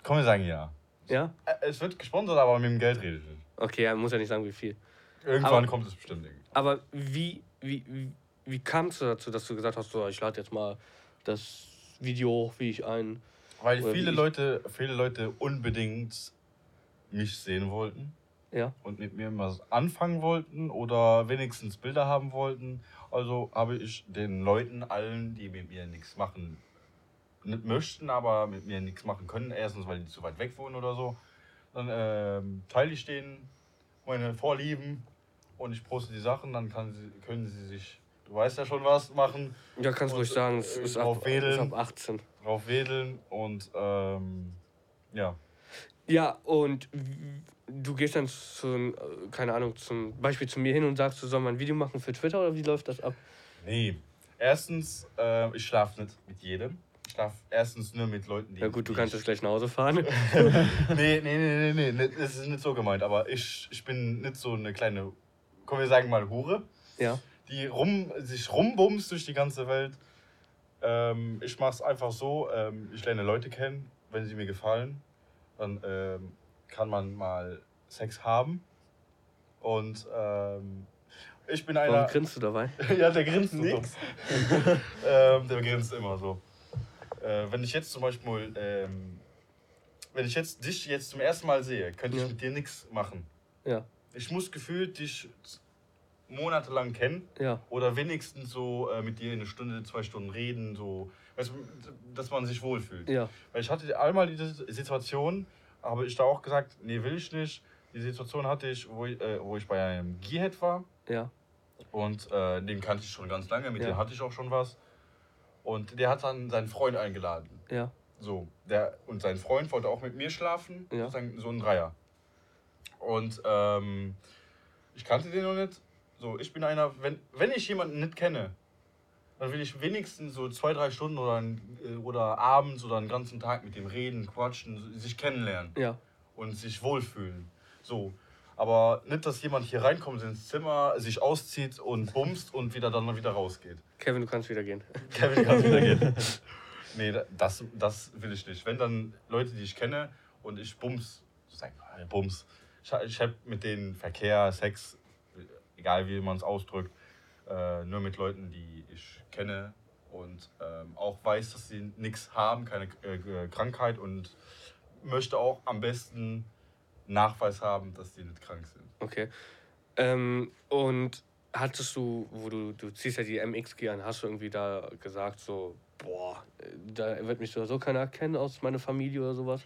Komm, wir sagen ja. Ja? Äh, Es wird gesponsert, aber mit dem Geld rede ich nicht. Okay, er muss ja nicht sagen, wie viel. Irgendwann Aber- kommt es bestimmt irgendwie. Aber wie, wie, wie, wie kamst du dazu, dass du gesagt hast, so, ich lade jetzt mal das Video hoch, wie ich ein. Weil viele Leute, viele Leute unbedingt mich sehen wollten. Ja. und mit mir was anfangen wollten oder wenigstens Bilder haben wollten. Also habe ich den Leuten allen, die mit mir nichts machen nicht möchten, aber mit mir nichts machen können, erstens weil die zu weit weg wohnen oder so, dann ähm, teile ich denen meine Vorlieben und ich poste die Sachen, dann sie, können sie sich, du weißt ja schon was, machen, Ja, kannst Und, ruhig sagen, äh, es ist drauf ab, wedeln. ist ab 18. drauf wedeln und ähm, ja. Ja, und du gehst dann zum, äh, keine Ahnung, zum Beispiel zu mir hin und sagst, du soll mal ein Video machen für Twitter oder wie läuft das ab? Nee. Erstens, äh, ich schlafe nicht mit jedem. Ich schlafe erstens nur mit Leuten, die. Ja gut, du kannst jetzt gleich nach Hause fahren. nee, nee, nee, nee, nee, nee, das ist nicht so gemeint, aber ich, ich bin nicht so eine kleine, können wir sagen mal Hure, ja. die rum, sich rumbumst durch die ganze Welt. Ähm, ich mache es einfach so, ähm, ich lerne Leute kennen, wenn sie mir gefallen, dann ähm, kann man mal Sex haben. Und ähm, ich bin einer. Warum grinst du dabei? ja, der grinst. Nix. ähm, der grinst immer so. Äh, wenn ich jetzt zum Beispiel, ähm, wenn ich jetzt dich jetzt zum ersten Mal sehe, könnte ich Ja. mit dir nichts machen. Ja, Ich muss gefühlt dich monatelang kennen ja, oder wenigstens so äh, mit dir eine Stunde, zwei Stunden reden, so, weißt, dass man sich wohlfühlt. ja, Weil ich hatte einmal diese Situation, habe ich da auch gesagt, nee, will ich nicht. Die Situation hatte ich, wo ich, äh, wo ich bei einem Gearhead war. ja, Und äh, den kannte ich schon ganz lange, mit Ja. dem hatte ich auch schon was. Und der hat dann seinen Freund eingeladen. ja, So, der, und sein Freund wollte auch mit mir schlafen, Ja. so ein Dreier. Und ähm, ich kannte den noch nicht. So, ich bin einer, wenn, wenn ich jemanden nicht kenne, dann will ich wenigstens so zwei, drei Stunden oder, äh, oder abends oder einen ganzen Tag mit dem reden, quatschen, sich kennenlernen ja, und sich wohlfühlen. So. Aber nicht, dass jemand hier reinkommt ins Zimmer, sich auszieht und bumst und wieder dann wieder rausgeht. Kevin, du kannst wieder gehen. Kevin kann wieder gehen. Nee, das, das will ich nicht. Wenn dann Leute, die ich kenne und ich bums, bums, ich, ich habe mit denen Verkehr, Sex, egal wie man es ausdrückt, äh, nur mit Leuten, die ich kenne und ähm, auch weiß, dass sie nichts haben, keine äh, Krankheit und möchte auch am besten Nachweis haben, dass die nicht krank sind. Okay. Ähm, und hattest du, wo du, du ziehst ja die MX-G an, hast du irgendwie da gesagt, so, boah, da wird mich so keiner erkennen aus meiner Familie oder sowas?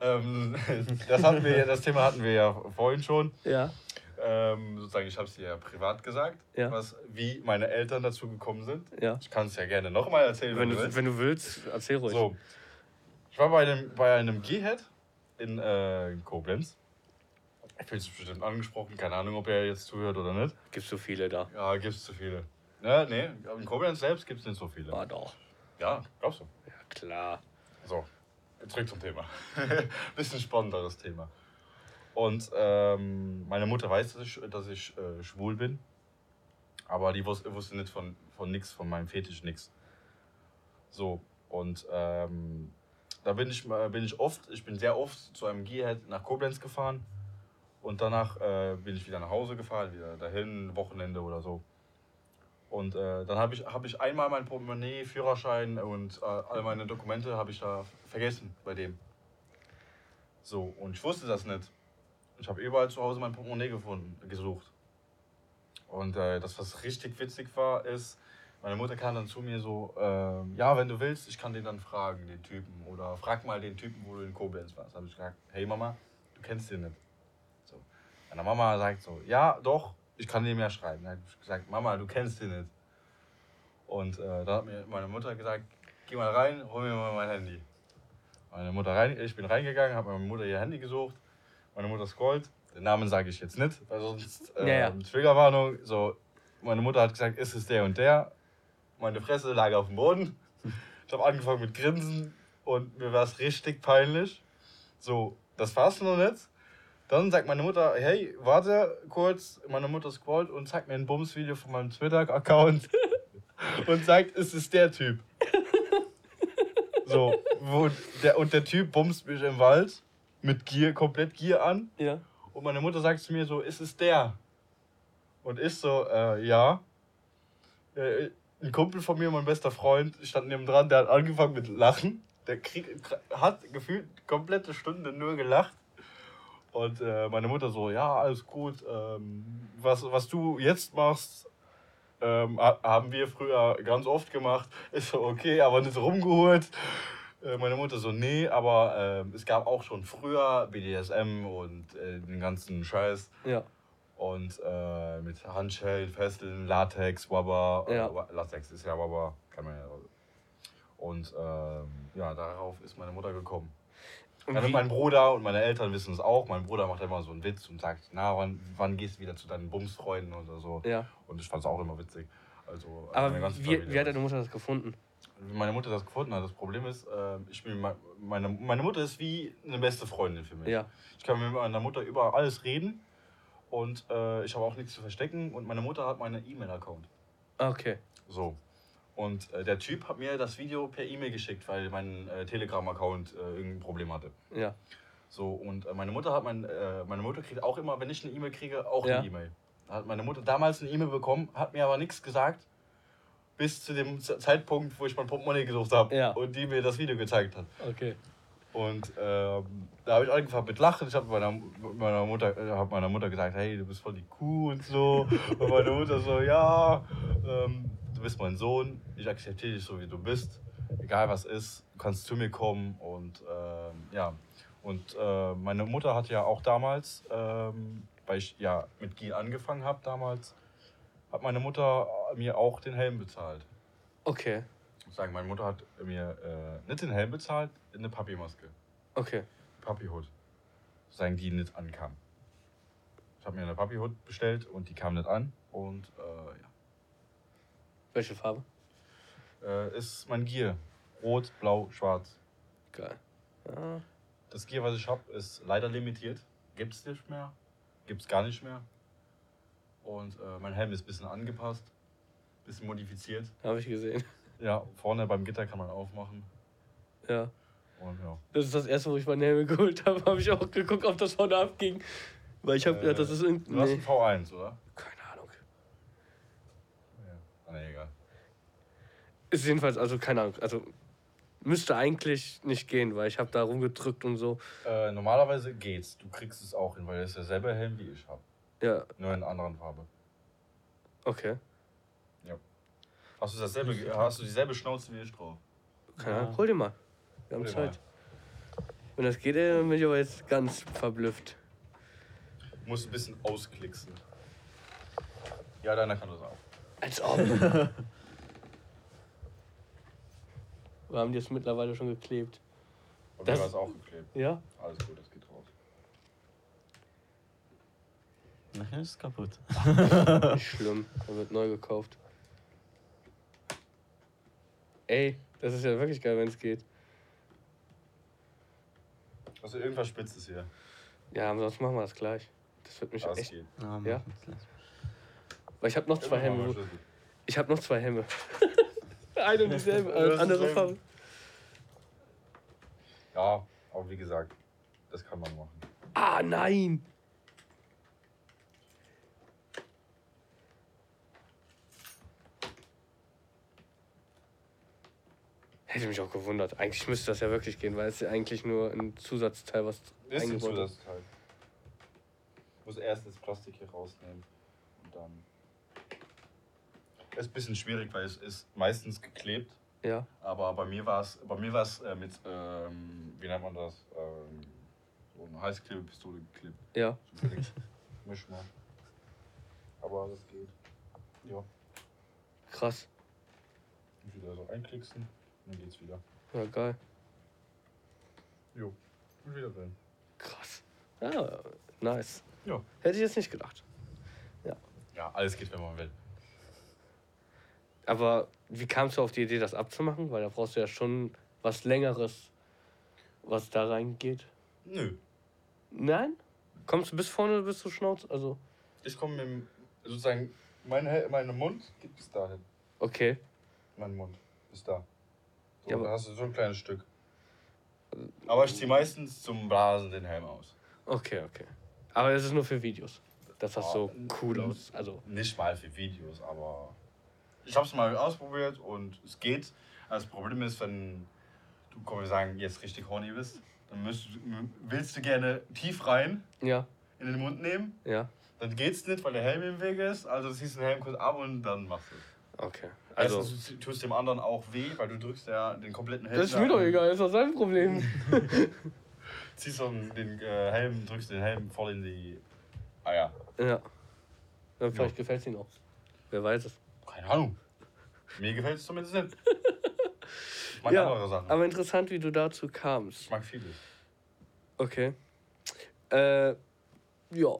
Ähm, das, hatten wir, das Thema hatten wir ja vorhin schon. Ja. Ähm, sozusagen, ich habe es dir ja privat gesagt, Ja. was, wie meine Eltern dazu gekommen sind. Ja. Ich kann es ja gerne nochmal erzählen, Wenn wenn, du du, willst. wenn du willst, erzähl ruhig. So, ich war bei einem, bei einem G-Head in, äh, in Koblenz. Ich fühle sich bestimmt angesprochen, keine Ahnung, ob er jetzt zuhört oder nicht. Gibt so viele da. Ja, gibt es zu viele. Ja, nee, in Koblenz selbst gibt es nicht so viele. Ah, doch. Ja, glaubst du? Ja, klar. So, zurück zum Thema. Bisschen spannenderes Thema. Und ähm, meine Mutter weiß, dass ich, dass ich äh, schwul bin. Aber die wusste, wusste nicht von, von nix, von meinem Fetisch nix. So, und ähm, da bin ich, bin ich oft, ich bin sehr oft zu einem Gearhead nach Koblenz gefahren. Und danach äh, bin ich wieder nach Hause gefahren, wieder dahin, Wochenende oder so. Und äh, dann habe ich, hab ich einmal mein Portemonnaie, Führerschein und äh, all meine Dokumente habe ich da vergessen bei dem. So, und ich wusste das nicht. Ich habe überall zu Hause mein Portemonnaie gefunden, gesucht. Und äh, das, was richtig witzig war, ist, meine Mutter kam dann zu mir so, ähm, ja, wenn du willst, ich kann den dann fragen, den Typen. Oder frag mal den Typen, wo du in Koblenz warst. habe ich gesagt, hey Mama, du kennst den nicht. So. Meine Mama sagt so, ja, doch, ich kann dem ja schreiben. Dann habe ich gesagt, Mama, du kennst den nicht. Und äh, da hat mir meine Mutter gesagt, geh mal rein, hol mir mal mein Handy. Meine Mutter rein, ich bin reingegangen, habe meine Mutter ihr Handy gesucht. Meine Mutter scrollt. Den Namen sage ich jetzt nicht, weil sonst äh, Ja, ja. Triggerwarnung. So, meine Mutter hat gesagt, ist es der und der? Meine Fresse lag auf dem Boden. Ich habe angefangen mit Grinsen und mir war es richtig peinlich. So, das war's noch nicht. Dann sagt meine Mutter, hey, warte kurz. Meine Mutter scrollt und zeigt mir ein Bums-Video von meinem Twitter-Account und sagt, es ist der Typ. So, wo der, und der Typ bumst mich im Wald mit Gier, komplett Gier an. Ja. Und meine Mutter sagt zu mir so, ist es der? Und ich so, äh, ja. Äh, ein Kumpel von mir, mein bester Freund, stand neben dran, der hat angefangen mit Lachen. Der krieg, hat gefühlt komplette Stunde nur gelacht. Und äh, meine Mutter so, ja, alles gut. Ähm, was, was du jetzt machst, ähm, ha- haben wir früher ganz oft gemacht. Ist so, okay, aber nicht rumgeholt. Äh, meine Mutter so, nee, aber ähm, es gab auch schon früher BDSM und äh, den ganzen Scheiß. Ja. Und äh, mit Handschellen, Fesseln, Latex, Wabber. Ja. Äh, Latex ist ja Wabber, kann man ja. Und ähm, ja, darauf ist meine Mutter gekommen. Und Ja, wie- mein Bruder und meine Eltern wissen es auch. Mein Bruder macht immer so einen Witz und sagt, na, wann, wann gehst du wieder zu deinen Bumsfreunden oder so. Ja. Und ich fand es auch immer witzig. Also, Aber meine ganze wie, wie hat deine Mutter das gefunden? Wie meine Mutter das gefunden hat. Das Problem ist, äh, ich bin, me- meine, meine Mutter ist wie eine beste Freundin für mich. Ja. Ich kann mit meiner Mutter über alles reden und äh, ich habe auch nichts zu verstecken. Und meine Mutter hat meinen E-Mail-Account. Okay. So. Und äh, der Typ hat mir das Video per E-Mail geschickt, weil mein äh, Telegram-Account äh, irgendein Problem hatte. Ja. So, und äh, meine Mutter hat mein, meine Mutter kriegt auch immer, wenn ich eine E-Mail kriege, auch Ja. eine E-Mail. Da Hat meine Mutter damals eine E-Mail bekommen, hat mir aber nichts gesagt, bis zu dem Zeitpunkt, wo ich mein Portemonnaie gesucht habe Ja. und die mir das Video gezeigt hat. Okay. Und ähm, da habe ich angefangen mit Lachen. Ich habe meiner, meiner, Mutter, äh, hab meiner Mutter gesagt, hey, du bist voll die Kuh und so. Und meine Mutter so, ja, ähm, du bist mein Sohn, ich akzeptiere dich so, wie du bist. Egal was ist, du kannst zu mir kommen. Und ähm, ja, und äh, meine Mutter hat ja auch damals, ähm, weil ich ja mit Guy angefangen habe damals, hat meine Mutter mir auch den Helm bezahlt. Okay. Ich muss sagen, meine Mutter hat mir äh, nicht den Helm bezahlt, eine Papi-Maske. Okay. Papi-Hut. Sagen, die nicht ankam. Ich habe mir eine Papi-Hut bestellt und die kam nicht an. Und äh, Welche Farbe? ja. Äh, ist mein Gear. Rot, blau, schwarz. Geil. Ja. Das Gear, was ich habe, ist leider limitiert. Gibt es nicht mehr. Gibt es gar nicht mehr. Und äh, mein Helm ist ein bisschen angepasst. Bisschen modifiziert. Habe ich gesehen. Ja, vorne beim Gitter kann man aufmachen. Ja. Und ja. Das ist das erste, wo ich meine Helme geholt habe. Habe ich auch geguckt, ob das vorne abging. Weil ich habe, ja, das ist irgendwie. Äh, Du hast Nee. einen V1, oder? Keine Ahnung. Ja. Ah, nee, egal. Ist jedenfalls, also keine Ahnung. Also müsste eigentlich nicht gehen, weil ich habe da rumgedrückt und so. Äh, normalerweise geht's. Du kriegst es auch hin, weil das ist derselbe Helm wie ich habe. Ja, Nur in einer anderen Farbe. okay. Hast du dasselbe, hast du dieselbe Schnauze wie ich drauf? Keine Ja. Ahnung. Hol dir mal. Wir haben. Zeit. Wenn das geht, dann bin ich aber jetzt ganz verblüfft. Du musst ein bisschen ausklicksen. Ja, deiner kann das auch. Als ob. Wir haben die jetzt mittlerweile schon geklebt. Bei Das- mir war es auch geklebt. Ja? Alles gut, das geht raus. Nachher ist es kaputt. Nicht schlimm. Er wird neu gekauft. Ey, das ist ja wirklich geil, wenn es geht. Also irgendwas Spitzes hier. Ja, ansonsten machen wir das gleich. Das wird mich Das echt. geht. Ja, Ja? Weil ich habe noch zwei Immer mal. Schlüssel. Ich habe noch zwei Helme. Eine und dieselbe, Das ist andere schlimm. Farbe. Ja, aber wie gesagt, das kann man machen. Ah, nein! Hätte mich auch gewundert. Eigentlich müsste das ja wirklich gehen, weil es ja eigentlich nur ein Zusatzteil, was Ist ein. Zusatzteil. Ich muss erst das Plastik hier rausnehmen und dann. Ist ein bisschen schwierig, weil es ist meistens geklebt. Ja, Aber bei mir war es, bei mir war es äh, mit, ähm, wie nennt man das? Ähm, so eine Heißklebepistole geklebt. ja. Misch mal. Aber das geht. Ja. Krass. Und wieder so einklicksen, dann geht's wieder. Ja, geil. Jo. Und wieder drin. Krass. Ja, nice. Ja. Hätte ich jetzt nicht gedacht. Ja, alles geht, wenn man will. Aber wie kamst du auf die Idee, das abzumachen? Weil da brauchst du ja schon was Längeres, was da reingeht. Nö. Nein? Kommst du bis vorne bis zur Schnauze? Also, Ich komme mit dem, sozusagen, mein, mein Mund geht bis dahin. okay. Mein Mund bis da. So, Ja, hast du so ein kleines Stück. Aber ich ziehe meistens zum Blasen den Helm aus. Okay, okay. Aber es ist nur für Videos. Das Ja, so cool aus. Also, Nicht mal für Videos, aber ich habe es mal ausprobiert und es geht. Das Problem ist, wenn du, komm, wir sagen, jetzt richtig horny bist, Dann müsst, willst du gerne tief rein Ja, in den Mund nehmen. ja. Dann geht's nicht, weil der Helm im Weg ist. Also ziehst du den Helm kurz ab und dann machst du es. Okay. Also, Erstens, du tust dem anderen auch weh, weil du drückst ja den kompletten Helm. das ist mir doch egal, ist doch sein Problem. Ziehst so den äh, Helm, drückst den Helm voll in die Eier. Ja. Dann vielleicht gefällt es ihm auch. Wer weiß es. Keine Ahnung. Mir gefällt es zumindest nicht. Ich mag ja, andere Sachen. aber interessant, wie du dazu kamst. ich mag vieles. Okay. Äh, ja,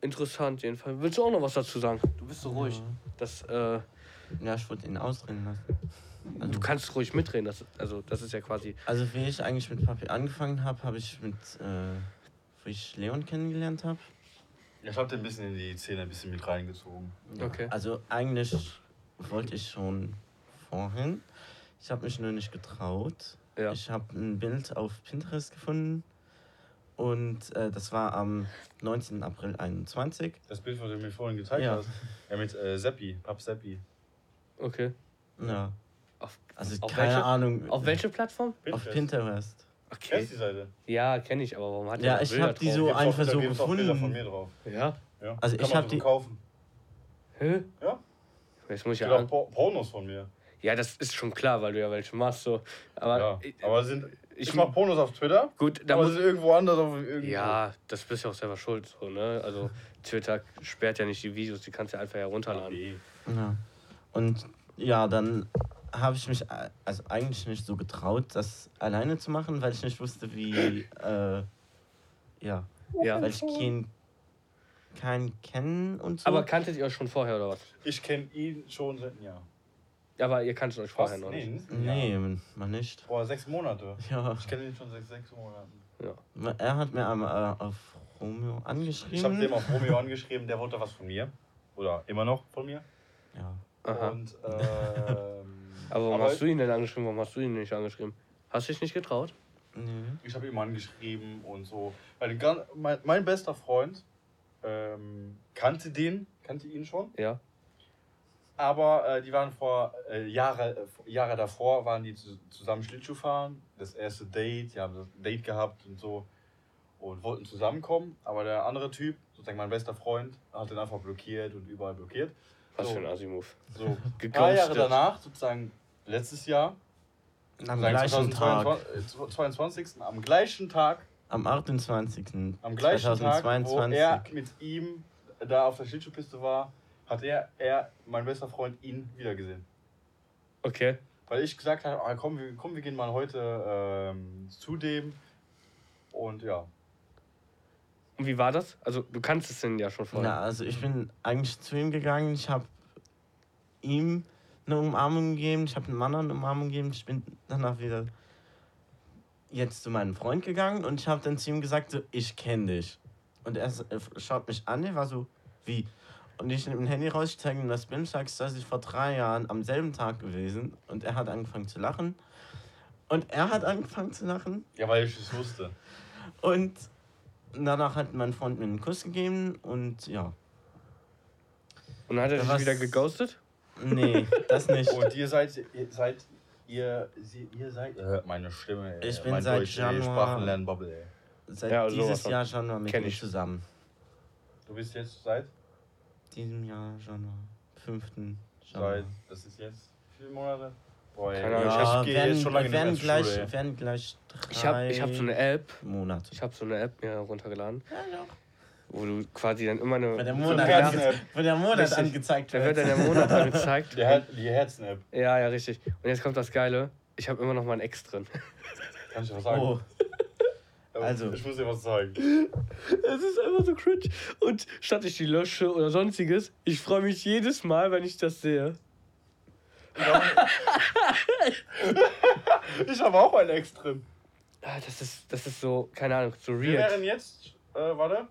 interessant jedenfalls. Willst du auch noch was dazu sagen? Du bist so ruhig. Das, äh, Ja, ich wollte ihn ausreden lassen. Also, du kannst ruhig mitreden. Das, also, das ist ja quasi. also wie ich eigentlich mit Papi angefangen habe, habe ich mit, äh, wo ich Leon kennengelernt habe. Ich hab den ein bisschen in die Szene ein bisschen mit reingezogen. Okay. Also eigentlich wollte ich schon vorhin. Ich habe mich nur nicht getraut. Ja. Ich habe ein Bild auf Pinterest gefunden und äh, das war am 19. April 21. Das Bild, was du mir vorhin gezeigt Ja. hast. Ja, mit äh, Seppi, Pap Seppi. Okay. Ja, Auf, also auf keine welche, Ahnung. Auf welche Plattform? Auf Pinterest. Kennst Okay. die Seite? Ja, kenne ich, aber warum hat Ja, ich Bilder hab die so Gibt's einfach auch, da so gibt's auch von gefunden. mir drauf. Ja. Ja. Also Kann ich man hab so die- kaufen. Hä? Ja. Jetzt muss ich Ich ja auch. Por Pornos von mir. Ja, das ist schon klar, weil du ja welche machst. So. Aber Ja. ich, Aber sind, ich- ich mach Pornos auf Twitter. gut, da aber muss, irgendwo anders auf irgendwo. Ja, das bist ja auch selber schuld. So, ne? Also Twitter sperrt ja nicht die Videos, die kannst du einfach herunterladen. Nee. Ja. Und ja, dann habe ich mich also eigentlich nicht so getraut, das alleine zu machen, weil ich nicht wusste, wie, äh, ja, Ja. weil ich keinen keinen kennen und so. Aber kanntet ihr euch schon vorher oder was? Ich kenne ihn schon seit einem Jahr. Aber ihr kanntet euch vorher noch nee, nicht. nee, man nicht. Boah, sechs Monate. Ja, Ich kenne ihn schon seit sechs Monaten. Ja. er hat mir einmal äh, auf Romeo Ich angeschrieben. habe dem auf Romeo angeschrieben, der wollte was von mir. Oder immer noch von mir. Ja. Aha. Und, ähm, Aber warum aber hast du ihn denn angeschrieben? Warum hast du ihn nicht angeschrieben? Hast du dich nicht getraut? Nee. Ich habe ihm angeschrieben und so. Weil mein, mein bester Freund ähm, kannte den, kannte ihn schon. Ja. Aber äh, die waren vor äh, Jahre, äh, Jahre davor, waren die zu, zusammen Schlittschuh fahren. Das erste Date, die haben das Date gehabt und so. Und wollten zusammenkommen. Aber der andere Typ, sozusagen mein bester Freund, hat den einfach blockiert und überall blockiert. Was So. für ein Asimov. So, paar Jahre danach, sozusagen letztes Jahr, Am gleichen Tag, 2022, äh, 22. am gleichen Tag, am 28. am gleichen Tag, wo 2022. er mit ihm da auf der Schlittschuhpiste war, hat er, er, mein bester Freund, ihn wiedergesehen. Okay. Weil ich gesagt habe, ah, komm, wir, komm, wir gehen mal heute ähm, zu dem. Und ja, Und wie war das? Also du kannst es denn ja schon vorher. Na, also ich bin eigentlich zu ihm gegangen. Ich habe ihm eine Umarmung gegeben. Ich habe einem Mann eine Umarmung gegeben. Ich bin danach wieder jetzt zu meinem Freund gegangen und ich habe dann zu ihm gesagt, so, ich kenne dich. Und er schaut mich an, er war so, wie? Und ich nehme mein Handy raus, ich zeige ihm das Bild, sagst, das ist vor drei Jahren am selben Tag gewesen. Und er hat angefangen zu lachen. Und er hat angefangen zu lachen. ja, weil ich es wusste. Und danach hat mein Freund mir einen Kuss gegeben und ja. Und dann hat er dich wieder geghostet? Nee, das nicht. Und ihr seid, ihr seid, ihr, ihr seid, hört meine Stimme, ey, Ich bin mein seit Deutsch, ey, Januar- Sprachenlernbubble, ey. Seit Ja, sowas dieses von. Jahr Januar mit Kenn ihm ich. zusammen. Du bist jetzt seit, Diesem Jahr Januar. 5. seit, Januar. das ist jetzt wie viele Monate? Boah, Keine Ahnung, ich, ich Ja, gehe werden, jetzt schon lange werden, gleich, Schule, werden gleich drei Ich habe ich hab so eine App. Monate. Ich habe so eine App mir runtergeladen, wo du quasi dann immer eine. Wenn der Monat, Herzen-App. wenn der Monat Richtig. angezeigt Da wird wird. dann der Monat angezeigt. Die, Her die Herzen-App, Ja, ja, richtig. Und jetzt kommt das Geile. Ich habe immer noch mal ein Ex drin. kann ich dir was sagen? Oh, also. Ich muss dir was sagen. Es ist einfach so cringe. Und statt ich die lösche oder sonstiges, ich freue mich jedes Mal, wenn ich das sehe. Ich habe auch einen Ex drin. Ah, das ist, das ist so, keine Ahnung, so Wir weird. wären jetzt, äh, warte,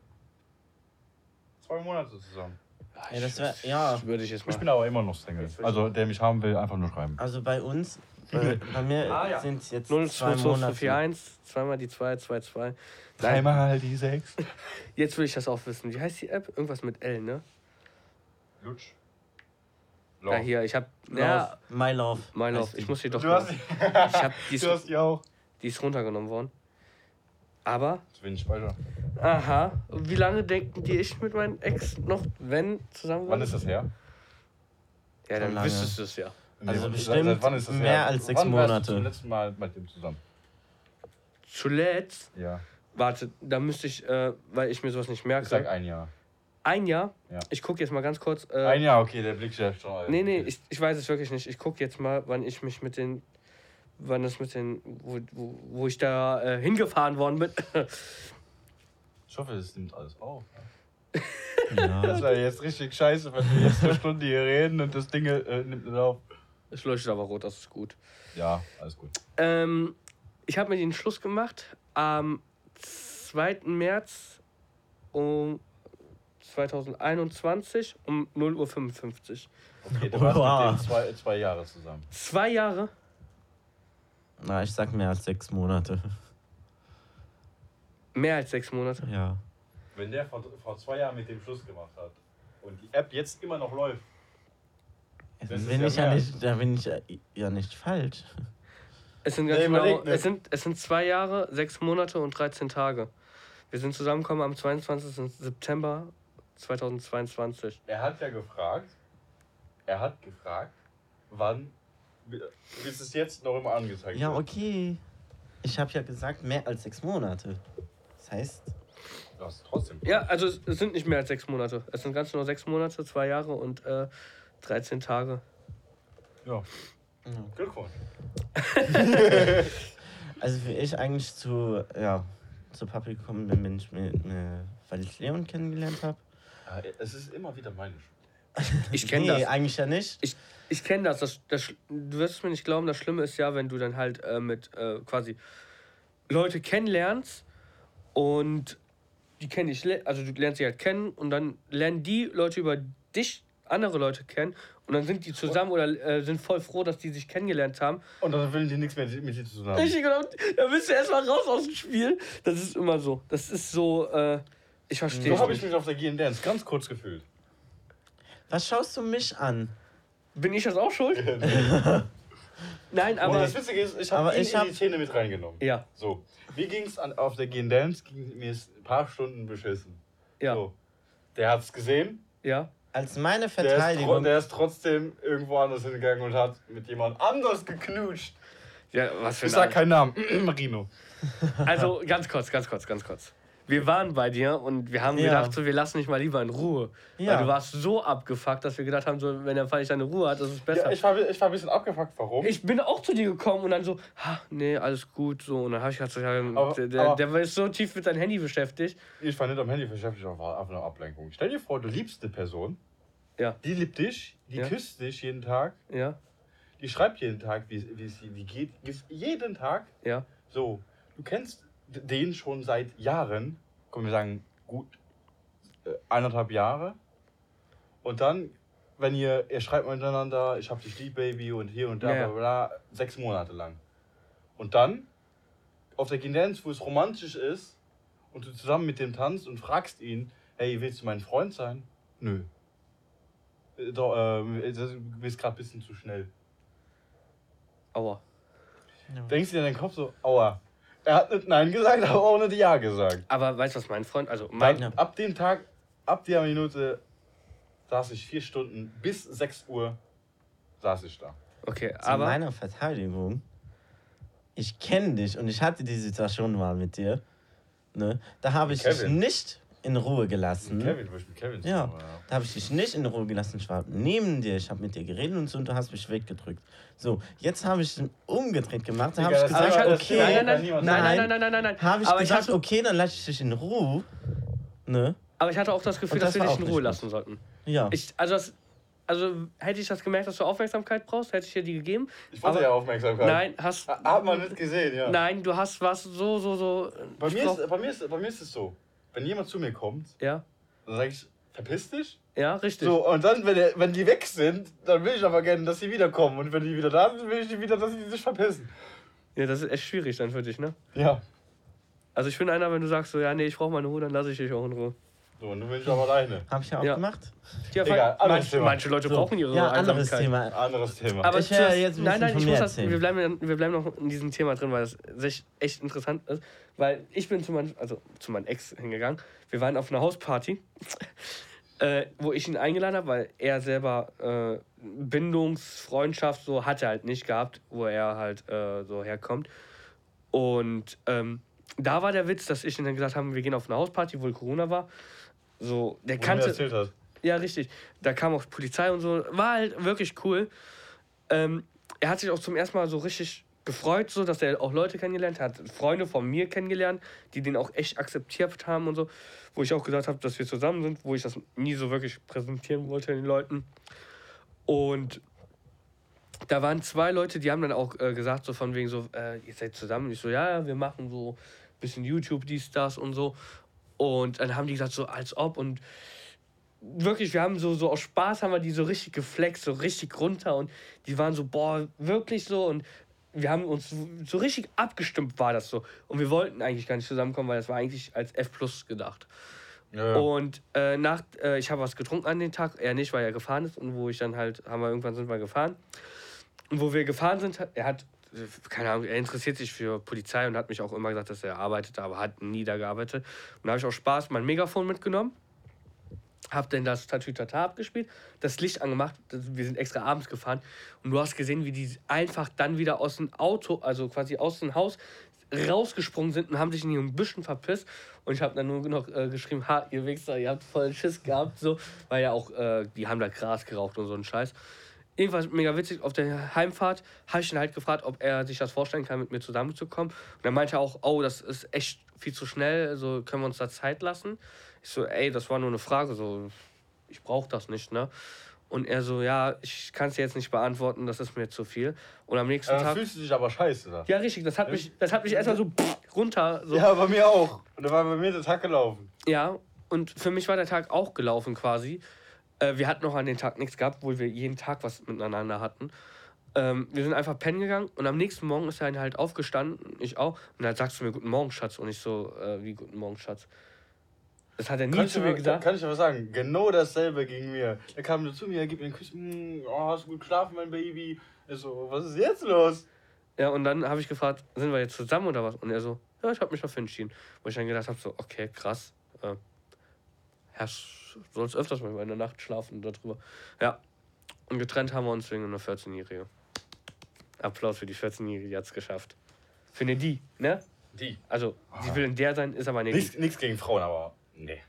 zwei Monate zusammen. Ah, Ja, das ich- wär- ja. würde ich jetzt mal. Ich bin aber immer noch Single. Also, der mich haben will, einfach nur schreiben. also bei uns, bei, bei mir Ah, ja. sind es jetzt 0, zwei 2, 2, Monate. 4, 1, zweimal die 2, 2, 2. Nein, Dreimal die sechs. jetzt will ich das auch wissen. Wie heißt die App? Irgendwas mit L, ne? Lutsch. Ja, hier, ich hab. Love. Ja, My Love. My Love. die. Ich muss die doch. Du hast, ich hab, die, du hast ist, die auch. die ist runtergenommen worden. Aber, Zu wenig Speicher. aha, wie lange denken die ich mit meinem Ex noch, wenn zusammen Wann ist das her? Ja, dann lange. wüsstest du es ja. Also seit- bestimmt seit wann ist das mehr her? als sechs wann warst Monate. Du zum letzten Mal mit dem zusammen. Zuletzt, Ja. warte, da müsste ich, äh, weil ich mir sowas nicht Ich merke. sag ein Jahr. Ein Jahr? Ja. Ich gucke jetzt mal ganz kurz. Äh, Ein Jahr, okay, der Blick ist schon. Nee, nee, okay. ich, ich weiß es wirklich nicht. Ich gucke jetzt mal, wann ich mich mit den. Wann das mit den. Wo, wo, wo ich da äh, hingefahren worden bin. Ich hoffe, das nimmt alles auf. Ja. Das wäre jetzt richtig scheiße, wenn wir jetzt eine Stunde hier reden und das Ding äh, nimmt nicht auf. es leuchtet aber rot, das ist gut. Ja, alles gut. Ähm, ich habe mir den Schluss gemacht am 2. März um 2021 um 0.55 Uhr. Okay, du warst Oha. mit dem zwei, zwei Jahre zusammen. Zwei Jahre? Na, ich sag mehr als sechs Monate. Mehr als sechs Monate. Ja. Wenn der vor, vor zwei Jahren mit dem Schluss gemacht hat und die App jetzt immer noch läuft, Dann Das bin ja ich ja nicht, da bin ich ja- nicht falsch. Es sind ganz Nee, genau, es sind, es sind zwei Jahre, sechs Monate und 13 Tage. Wir sind zusammengekommen am 22. September 2022. er hat ja gefragt, er hat gefragt, wann, bis es jetzt noch immer angezeigt Ja, wird. okay. Ich habe ja gesagt, mehr als sechs Monate. Das heißt, Du hast trotzdem. Ja, also es es sind nicht mehr als sechs Monate. Es sind ganz nur sechs Monate, zwei Jahre und äh, 13 Tage. Ja. ja. Glückwunsch. also wie ich eigentlich zu, ja, zu Papi gekommen bin, bin ich mit, mit weil ich Leon kennengelernt habe. Ja, es ist immer wieder meine Schuld. Ich kenne nee, das. eigentlich ja nicht. Ich, ich kenne das. das, das. Du wirst es mir nicht glauben, das Schlimme ist ja, wenn du dann halt äh, mit äh, quasi Leute kennenlernst und die kennen dich, also du lernst sie halt kennen und dann lernen die Leute über dich andere Leute kennen und dann sind die zusammen oder äh, sind voll froh, dass die sich kennengelernt haben. Und dann will die nichts mehr mit dir zu tun haben. Richtig, genau. Da bist du erstmal raus aus dem Spiel. Das ist immer so. Das ist so, äh, ich verstehe So habe ich mich auf der GN Dance ganz kurz gefühlt. Was schaust du mich an? Bin ich das auch schuld? Nein, Aber aber. das Witzige ist, ich habe ihn ich in hab- die Szene mit reingenommen. Ja, So, wie ging es auf der GN Dance? Ging mir ein paar Stunden beschissen. ja, So, der hat es gesehen. ja. Als meine Der ist, Verteidigung. der ist trotzdem irgendwo anders hingegangen und hat mit jemand anders geknutscht. Ja, was für Ich ein sag keinen Namen. Marino. Also ganz kurz, ganz kurz, ganz kurz. Wir waren bei dir und wir haben Ja. gedacht, so, wir lassen dich mal lieber in Ruhe. Ja. Weil du warst so abgefuckt, dass wir gedacht haben, so, wenn der Fall nicht deine Ruhe hat, ist es besser. Ja, ich, war, ich war ein bisschen abgefuckt. Warum? ich bin auch zu dir gekommen und dann so, ha, nee, alles gut, so. Und dann habe ich ja, Aber- der, der, aber- der ist so tief mit seinem Handy beschäftigt. Ich war nicht am Handy beschäftigt, aber war einfach eine Ablenkung. Stell dir vor, du liebst eine Person. Ja. Die liebt dich, die Ja. küsst dich jeden Tag, Ja, die schreibt jeden Tag, wie, es- wie geht. Jeden Tag. ja, So, du kennst den schon seit Jahren, können wir sagen, gut äh, eineinhalb Jahre. Und dann, wenn ihr, ihr schreibt miteinander, ich hab dich lieb, Baby, und hier und da, Ja, bla bla, bla, sechs Monate lang. Und dann, auf der Tendenz, wo es romantisch ist, und du zusammen mit dem tanzt und fragst ihn, hey, willst du mein Freund sein? Nö. Äh, Doch, ähm, das- du bist gerade ein bisschen zu schnell. aua. Denkst du dir in den Kopf so, aua. Er hat nicht Nein gesagt, aber auch nicht Ja gesagt. Aber weißt du, was mein Freund, also mein, Dann, ab dem Tag, ab der Minute, saß ich vier Stunden bis 6 Uhr, saß ich da. okay, Zu aber, meiner Verteidigung. Ich kenne dich und ich hatte die Situation mal mit dir. Ne? Da habe ich dich Kevin. nicht in Ruhe gelassen. Kevin, wo ich mit Kevin Ja, zusammen war. da habe ich dich nicht in Ruhe gelassen. Ich war neben dir, ich habe mit dir geredet und so und du hast mich weggedrückt. So, jetzt habe ich ihn umgedreht gemacht. Da habe ich das ich gesagt, das okay. nein, nein, nein, nein, nein, nein, nein, nein, nein, Habe ich aber gesagt, ich hatte, okay, dann lasse ich dich in Ruhe. Ne? aber ich hatte auch das Gefühl, Und dass das wir dich in Ruhe lassen sollten. Ja. Ich, also, das, also hätte ich das gemerkt, dass du Aufmerksamkeit brauchst, hätte ich dir die gegeben. Ich wollte ja Aufmerksamkeit. Nein, hast. Ha- Hat man nicht gesehen, ja. Nein, du hast was so, so, so. Bei, ich mir ist, bei, mir ist, bei mir ist es so, wenn jemand zu mir kommt, Ja, dann sage ich, verpiss dich. ja, richtig. So, und dann, wenn, der, wenn die weg sind, dann will ich aber gerne, dass sie wiederkommen. Und wenn die wieder da sind, will ich die wieder, dass sie sich verpissen. Ja, das ist echt schwierig dann für dich, ne? Ja. Also ich bin einer, wenn du sagst so, ja, nee, ich brauche meine Ruhe, dann lasse ich dich auch in Ruhe. So, und du bist aber alleine. Habe ich ja auch Ja. gemacht. Ja, Egal, anderes manche, Thema. manche Leute So, brauchen ihre ja, anderes Einsamkeit. Thema. Anderes Thema. Aber Ich werde zuerst- jetzt ein nein, bisschen nein, von ich mir muss das, erzählen. wir, bleiben, wir bleiben noch in diesem Thema drin, weil das echt, echt interessant ist. Weil ich bin zu meinem, also zu meinem Ex hingegangen. Wir waren auf einer Hausparty, äh, wo ich ihn eingeladen habe, weil er selber äh, Bindungsfreundschaft so hat er halt nicht gehabt, wo er halt äh, so herkommt. Und ähm, da war der Witz, dass ich ihm dann gesagt habe, wir gehen auf eine Hausparty, wo Corona war. So, der Wo kannte. erzählt hast. Ja, richtig. Da kam auch Polizei und so. War halt wirklich cool. Ähm, er hat sich auch zum ersten Mal so richtig gefreut, so, dass er auch Leute kennengelernt hat. Freunde von mir kennengelernt, die den auch echt akzeptiert haben und so. Wo ich auch gesagt habe, dass wir zusammen sind, wo ich das nie so wirklich präsentieren wollte den Leuten. Und da waren zwei Leute, die haben dann auch äh, gesagt, so von wegen so, äh, ihr seid zusammen. Ich so, ja, ja, wir machen so ein bisschen YouTube, dies, das und so. Und dann haben die gesagt, so als ob und wirklich, wir haben so, so aus Spaß haben wir die so richtig geflext, so richtig runter und die waren so, boah, wirklich so und wir haben uns so- so richtig abgestimmt, war das so. Und wir wollten eigentlich gar nicht zusammenkommen, weil das war eigentlich als F Plus gedacht. Ja. Und äh, nach, äh, ich habe was getrunken an den Tag, er nicht, weil er gefahren ist und wo ich dann halt, haben wir irgendwann sind wir gefahren. Und wo wir gefahren sind, er hat, keine Ahnung, er interessiert sich für Polizei und hat mich auch immer gesagt, dass er arbeitet, aber hat nie da gearbeitet. Und da habe ich auch Spaß mein Megafon mitgenommen. Hab dann das Tatütata abgespielt, das Licht angemacht, wir sind extra abends gefahren und du hast gesehen, wie die einfach dann wieder aus dem Auto, also quasi aus dem Haus rausgesprungen sind und haben sich in ihren Büschen verpisst und ich habe dann nur noch äh, geschrieben, ha, ihr Wichser, ihr habt voll Schiss gehabt, so, weil ja auch, äh, die haben da Gras geraucht und so ein Scheiß. Jedenfalls mega witzig, auf der Heimfahrt habe ich ihn halt gefragt, ob er sich das vorstellen kann, mit mir zusammenzukommen. Und er meinte auch, oh, das ist echt viel zu schnell, so können wir uns da Zeit lassen. Ich so, ey, das war nur eine Frage, so, ich brauche das nicht, ne? Und er so, ja, ich kann es jetzt nicht beantworten, das ist mir zu viel. Und am nächsten Dann Tag. fühlst du dich aber scheiße da. Ja, richtig, das hat mich, das hat mich erstmal so runter. So. Ja, bei mir auch. Und da war bei mir der Tag gelaufen. Ja, und für mich war der Tag auch gelaufen quasi. Äh, wir hatten noch an den Tag nichts gehabt, obwohl wir jeden Tag was miteinander hatten. Ähm, wir sind einfach pennen gegangen und am nächsten Morgen ist er halt aufgestanden, ich auch. Und dann sagst du mir Guten Morgen, Schatz. Und ich so, äh, wie Guten Morgen, Schatz. Das hat er nie Kann ich, zu mir gesagt. kann ich dir was sagen? Genau dasselbe ging mir. Er kam nur zu mir, er gibt mir einen Kuss. "Mm, Oh, hast du gut geschlafen, mein Baby? Ich so, was ist jetzt los? Ja, und dann habe ich gefragt, sind wir jetzt zusammen oder was? Und er so, ja, ich habe mich dafür entschieden. Wo ich dann gedacht habe, so, okay, krass. Äh, Sch- sollst öfters mal in der Nacht schlafen darüber. Ja. Und getrennt haben wir uns wegen einer 14-Jährige. Applaus für die 14-Jährige, die hat es geschafft. Für eine die, ne? Die. Also, sie will in der sein, ist aber eine die. Nichts, nichts gegen Frauen, aber nee.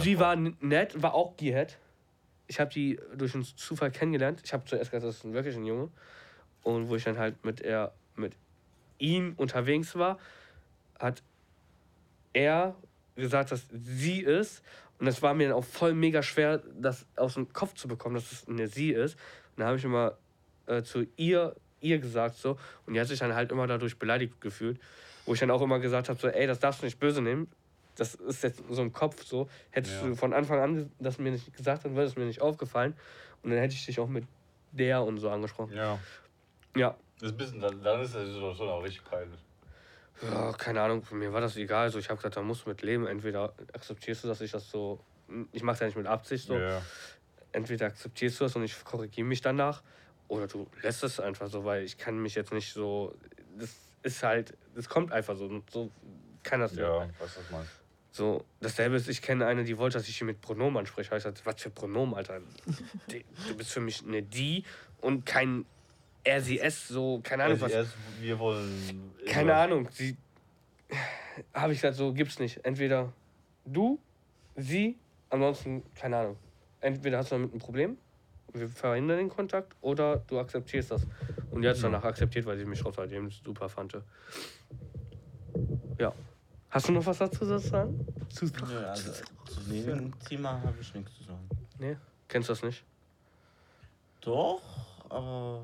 Sie war nett, war auch Gearhead. Ich habe die durch einen Zufall kennengelernt. Ich habe zuerst gedacht, das ist wirklich ein Junge. Und wo ich dann halt mit er, mit ihm unterwegs war, hat er gesagt, dass sie ist. Und das war mir dann auch voll mega schwer, das aus dem Kopf zu bekommen, dass es eine sie ist. Und dann habe ich immer äh, zu ihr, ihr gesagt so. Und die hat sich dann halt immer dadurch beleidigt gefühlt. Wo ich dann auch immer gesagt habe, so, ey, das darfst du nicht böse nehmen. Das ist jetzt so im Kopf so. Hättest Ja. du von Anfang an das mir nicht gesagt, dann wäre es mir nicht aufgefallen. Und dann hätte ich dich auch mit der und so angesprochen. Ja. Ja. Das ist bisschen, dann, dann ist die Situation auch richtig peinlich. Ja, keine Ahnung, mir war das egal. So, ich habe gesagt, da musst du mit leben. Entweder akzeptierst du, dass ich das so. Ich mache es ja nicht mit Absicht so. Ja. Entweder akzeptierst du das und ich korrigiere mich danach. Oder du lässt es einfach so, weil ich kann mich jetzt nicht so. Das ist halt. Das kommt einfach so. So kann das Ja, du, was ich meine? So, dasselbe ist, ich kenne eine, die wollte, dass ich sie mit Pronomen anspreche. Ich sagte, was für Pronomen, Alter? Du bist für mich eine die und kein er, sie, es, so, keine Ahnung was. erst, wir wollen. Keine Ahnung, sie. Habe ich gesagt, so gibt's nicht. Entweder du, sie, ansonsten, keine Ahnung. Entweder hast du damit ein Problem, wir verhindern den Kontakt, oder du akzeptierst das. Und die hat es danach akzeptiert, weil sie mich außerdem super fand. Ja. Hast du noch was dazu zu sagen? Zu Nö, also zu dem Thema habe ich nichts zu sagen. Nee, kennst du das nicht? Doch, aber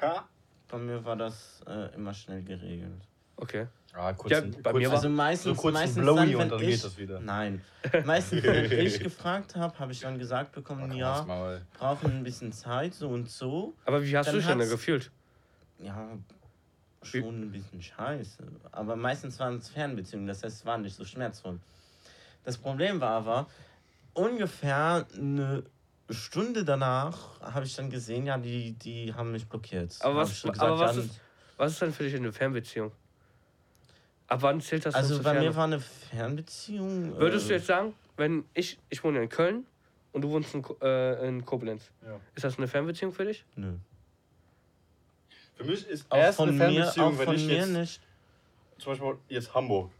Ha? bei mir war das äh, immer schnell geregelt. Okay. Ah, kurz Ja, ein- bei kurz mir war- Also meistens, so kurz meistens Blowy dann, wenn und dann ich, geht das wieder. Nein, meistens wenn ich gefragt habe, habe ich dann gesagt bekommen, Ach, ja, brauchen ein bisschen Zeit, so und so. Aber wie hast Dann du dich denn da gefühlt? Ja, schon ein bisschen scheiße. Aber meistens waren es Fernbeziehungen, das heißt, es war nicht so schmerzvoll. Das Problem war aber, ungefähr eine Stunde danach habe ich dann gesehen, ja, die, die haben mich blockiert. Aber was, schon aber was, ja, ist, was ist denn für dich eine Fernbeziehung? Ab wann zählt das Also bei mir war eine Fernbeziehung. Würdest äh, du jetzt sagen, wenn ich, ich wohne in Köln und du wohnst in, äh, in Koblenz, Ja. ist das eine Fernbeziehung für dich? Nö. Für mich ist Auch erst von eine mir, Fernbeziehung, auch wenn von ich mir jetzt, nicht. zum Beispiel jetzt Hamburg.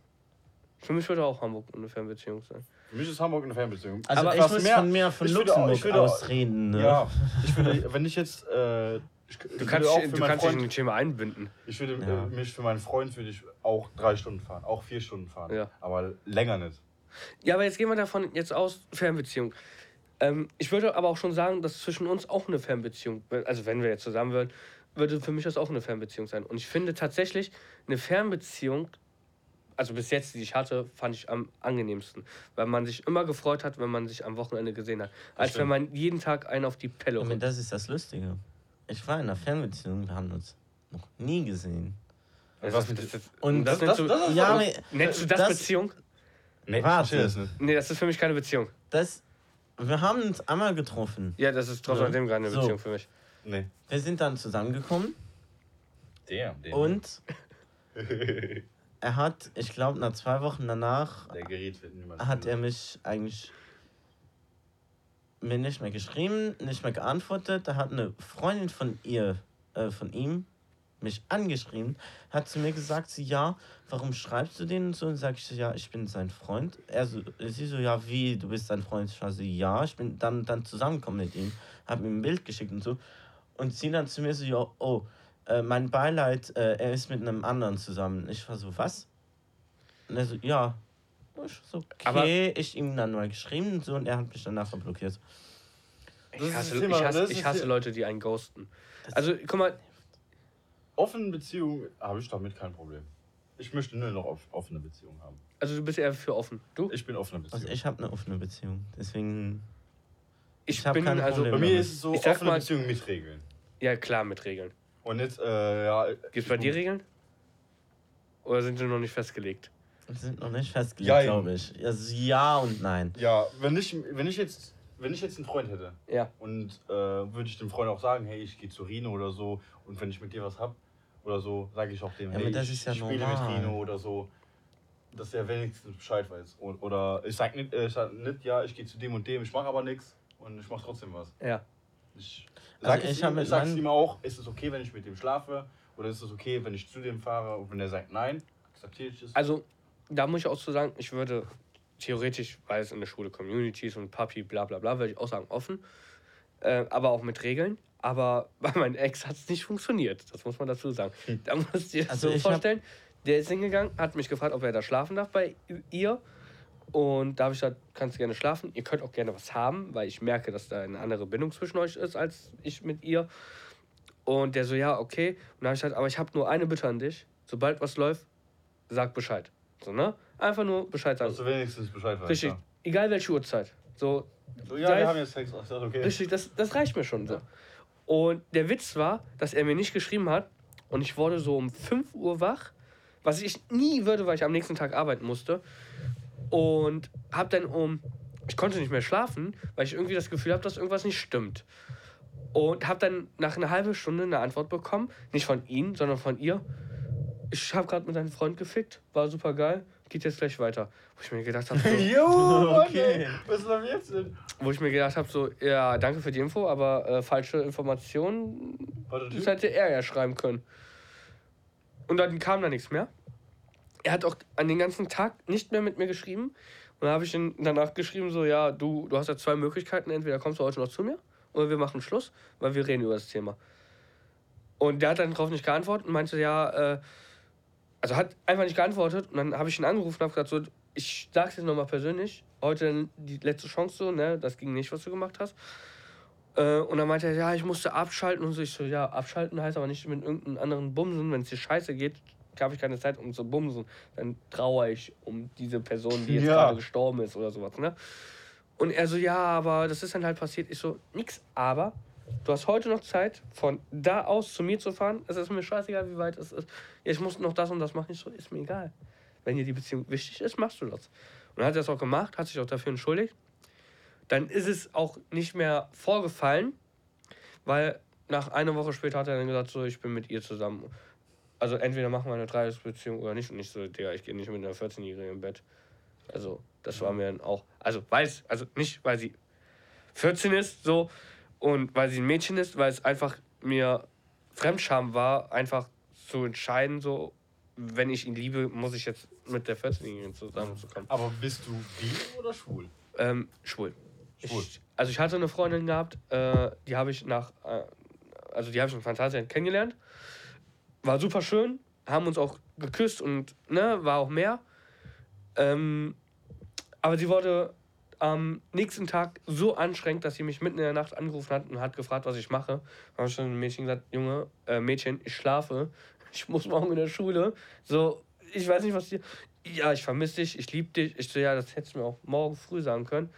Für mich würde auch Hamburg eine Fernbeziehung sein. Für mich ist Hamburg eine Fernbeziehung. Also Aber ich was muss mehr- von mir, von ich würde auch- Luxemburg ich würde auch- aus reden. Ne? Ja, ich würde, wenn ich jetzt, äh, ich, ich Du würde kannst, auch für du kannst dich in Freund, ein Thema einbinden. ich würde Ja. äh, mich für meinen Freund würde ich auch drei Stunden fahren, auch vier Stunden fahren, Ja. aber länger nicht. Ja, aber jetzt gehen wir davon jetzt aus, Fernbeziehung. Ähm, ich würde aber auch schon sagen, dass zwischen uns auch eine Fernbeziehung, also wenn wir jetzt zusammen würden, würde für mich das auch eine Fernbeziehung sein. Und ich finde tatsächlich, eine Fernbeziehung, also bis jetzt, die ich hatte, fand ich am angenehmsten. Weil man sich immer gefreut hat, wenn man sich am Wochenende gesehen hat. Als wenn stimmt. man jeden Tag einen auf die Pelle rückt. das ist das Lustige. Ich war in einer Fernbeziehung, wir haben uns noch nie gesehen. Das, Was das, mit- das, Und das, das- nennst, das- ja, nennst du das, das- Beziehung? Nee, Warte. das nicht. Nee, das ist für mich keine Beziehung. das, wir haben uns einmal getroffen. Ja, das ist trotzdem Ja. keine So. Beziehung für mich. Nee. Wir sind dann zusammengekommen Damn, damn. und er hat, ich glaube, nach zwei Wochen danach Der Gerät wird niemand. hat er mich eigentlich mir nicht mehr geschrieben, nicht mehr geantwortet. Da hat eine Freundin von ihr, äh, von ihm, mich angeschrieben, hat zu mir gesagt, sie, ja, warum schreibst du den und so? Und sag ich ja, ich bin sein Freund. Er so, sie so, ja, wie, du bist sein Freund? Ich war so, ja, ich bin dann, dann zusammengekommen mit ihm, hab ihm ein Bild geschickt und so. Und sie dann zu mir so, ja, oh, äh, mein Beileid, äh, er ist mit einem anderen zusammen. Ich war so, was? Und er so, ja. Ich so, okay, Aber- ich ihm dann mal geschrieben und so und er hat mich dann nachher blockiert. Ich hasse, ich hasse, ich hasse Leute, die einen ghosten. Also, guck mal, Offene Beziehung habe ich damit kein Problem. Ich möchte nur noch off- offene Beziehung haben. also du bist eher für offen. Du? Ich bin offene Beziehung. Also ich habe eine offene Beziehung, deswegen Ich, ich hab bin kein also. Problem. Bei mir ist es so Ich sag offene mal- Beziehung mit Regeln. Ja, klar, mit Regeln. Und jetzt, äh, ja. Gibt es bei dir Regeln? Oder sind sie noch nicht festgelegt? sind noch nicht festgelegt, Jein. glaube ich. Also ja und nein. Ja, wenn ich, wenn ich jetzt, wenn ich jetzt einen Freund hätte Ja. und äh, würde ich dem Freund auch sagen, hey, ich gehe zu Rino oder so und wenn ich mit dir was hab oder so, sage ich auch dem, Ja, hey, das ich, ist ja ich spiele normal. mit Rino oder so, dass er wenigstens Bescheid weiß. Und, oder ich sag nicht, äh, ich sag nicht ja, ich gehe zu dem und dem, ich mache aber nichts und ich mache trotzdem was. Ja. Ich, Also sag es ich ihm, ich sag's ihm auch, ist es okay, wenn ich mit dem schlafe oder ist es okay, wenn ich zu dem fahre und wenn er sagt nein, akzeptiere ich es. Also, da muss ich auch zu sagen, ich würde theoretisch, weil es in der Schule Communities und Papi, bla bla bla, würde ich auch sagen, offen. Äh, aber auch mit Regeln. Aber bei meinem Ex hat es nicht funktioniert. Das muss man dazu sagen. Da musst du dir Also so ich vorstellen, der ist hingegangen, hat mich gefragt, ob er da schlafen darf bei ihr. Und da habe ich gesagt, kannst du gerne schlafen. Ihr könnt auch gerne was haben, weil ich merke, dass da eine andere Bindung zwischen euch ist als ich mit ihr. Und der so, ja, okay. Und dann habe ich gesagt, aber ich habe nur eine Bitte an dich. Sobald was läuft, sag Bescheid. So, ne? Einfach nur Bescheid sagen. dass du wenigstens Bescheid weißt. Richtig. Ja, Egal welche Uhrzeit. So, so, ja wir haben jetzt Sex. Das okay. richtig, das, das reicht mir schon so. Und der Witz war, dass er mir nicht geschrieben hat und ich wurde so um 5 Uhr wach, was ich nie würde, weil ich am nächsten Tag arbeiten musste. Und hab dann um, ich konnte nicht mehr schlafen, weil ich irgendwie das Gefühl habe, dass irgendwas nicht stimmt. Und hab dann nach einer halben Stunde eine Antwort bekommen, nicht von ihm, sondern von ihr. Ich habe gerade mit deinem Freund gefickt, war super geil, geht jetzt gleich weiter. Wo ich mir gedacht habe, so, Jo, Okay. was ist denn jetzt denn? wo ich mir gedacht habe, so, ja, danke für die Info, aber äh, falsche Informationen, das hätte er ja schreiben können. Und dann kam da nichts mehr. Er hat auch an den ganzen Tag nicht mehr mit mir geschrieben. Und dann habe ich ihn danach geschrieben, so, ja, du, du hast ja zwei Möglichkeiten, entweder kommst du heute noch zu mir oder wir machen Schluss, weil wir reden über das Thema. Und der hat dann darauf nicht geantwortet und meinte, ja, äh, also hat einfach nicht geantwortet. Und dann habe ich ihn angerufen und habe gesagt, so, ich sag's jetzt nochmal persönlich, heute die letzte Chance so, ne, das ging nicht, was du gemacht hast. Äh, und dann meinte er, ja, ich musste abschalten und so. Ich so, ja, abschalten heißt aber nicht mit irgendeinem anderen Bumsen. Wenn es dir scheiße geht, habe ich keine Zeit, um zu bumsen. Dann trauere ich um diese Person, die jetzt Ja. gerade gestorben ist oder sowas, ne? Und er so, ja, aber das ist dann halt passiert. Ich so, nix, aber du hast heute noch Zeit, von da aus zu mir zu fahren. Es ist mir scheißegal, wie weit es ist. Ja, ich muss noch das und das machen. Ich so, ist mir egal. Wenn dir die Beziehung wichtig ist, machst du das. Und hat das auch gemacht, hat sich auch dafür entschuldigt. Dann ist es auch nicht mehr vorgefallen, weil nach einer Woche später hat er dann gesagt, so, ich bin mit ihr zusammen. Also entweder machen wir eine Dreiecksbeziehung oder nicht. Und ich so, Digga, ich gehe nicht mit einer 14-Jährigen im Bett. Also, das war mir dann auch. Also, weil es, also nicht, weil sie 14 ist, so, und weil sie ein Mädchen ist, weil es einfach mir Fremdscham war, einfach zu entscheiden, so, wenn ich ihn liebe, muss ich jetzt mit der 14-Jährigen zusammenzukommen. Aber bist du bi oder schwul? Ähm, schwul. Schwul. Ich, also ich hatte eine Freundin gehabt, äh, die habe ich nach, äh, also die habe ich in Phantasialand kennengelernt. War super schön, haben uns auch geküsst und ne, war auch mehr. Ähm, aber sie wurde am nächsten Tag so anstrengend, dass sie mich mitten in der Nacht angerufen hat und hat gefragt, was ich mache. Da habe ich dem Mädchen gesagt, Junge, äh, Mädchen, ich schlafe. Ich muss morgen in der Schule. So, ich weiß nicht, was dir. Ja, ich vermisse dich, ich liebe dich. Ich so, ja, das hättest du mir auch morgen früh sagen können.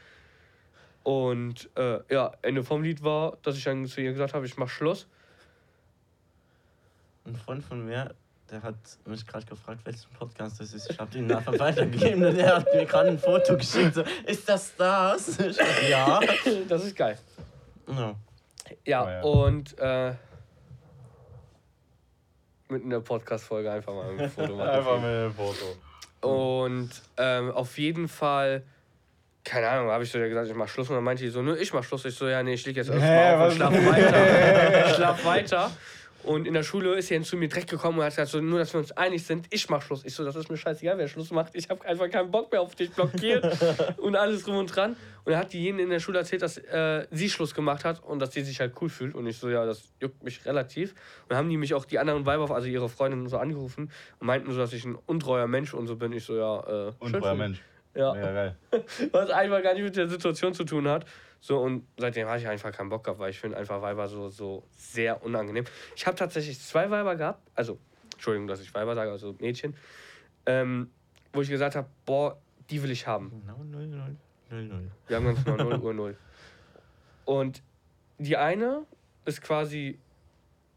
Und äh, ja, Ende vom Lied war, dass ich dann zu ihr gesagt habe, ich mach Schluss. Ein Freund von mir, der hat mich gerade gefragt, welchen Podcast das ist. Ich habe ihn nachher weitergegeben und er hat mir gerade ein Foto geschickt. So, ist das das? Ich ja. Das ist geil. ja. Ja, Oh ja. und äh, mit einer Podcast-Folge einfach mal ein Foto machen. Einfach mit einem Foto. Und ähm, auf jeden Fall, keine Ahnung, habe ich so ja gesagt, ich mach Schluss. Und dann meinte die so, nö, ich mach Schluss. Ich so, ja, nee, ich lieg jetzt erstmal Hä, auf und schlaf weiter. schlaf weiter. Und in der Schule ist dann zu mir direkt gekommen und hat gesagt, so, nur dass wir uns einig sind, ich mach Schluss. Ich so, das ist mir scheißegal, wer Schluss macht. Ich habe einfach keinen Bock mehr auf dich blockiert und alles drum und dran. Und dann hat die jenen in der Schule erzählt, dass äh, sie Schluss gemacht hat und dass sie sich halt cool fühlt. Und ich so, ja, das juckt mich relativ. Und dann haben die mich auch die anderen Weiber, also ihre Freundinnen so angerufen und meinten so, dass ich ein untreuer Mensch und so bin. Ich so, ja, äh, mich. Mensch. Ja, Mega geil. was einfach gar nicht mit der Situation zu tun hat. So, und seitdem habe ich einfach keinen Bock gehabt, weil ich finde einfach Weiber so, so sehr unangenehm. Ich habe tatsächlich zwei Weiber gehabt, also, Entschuldigung, dass ich Weiber sage, also Mädchen, ähm, wo ich gesagt habe, boah, die will ich haben. Genau 0, 0, 0, 0. Wir haben ganz genau 0 Uhr 0. Und die eine ist quasi,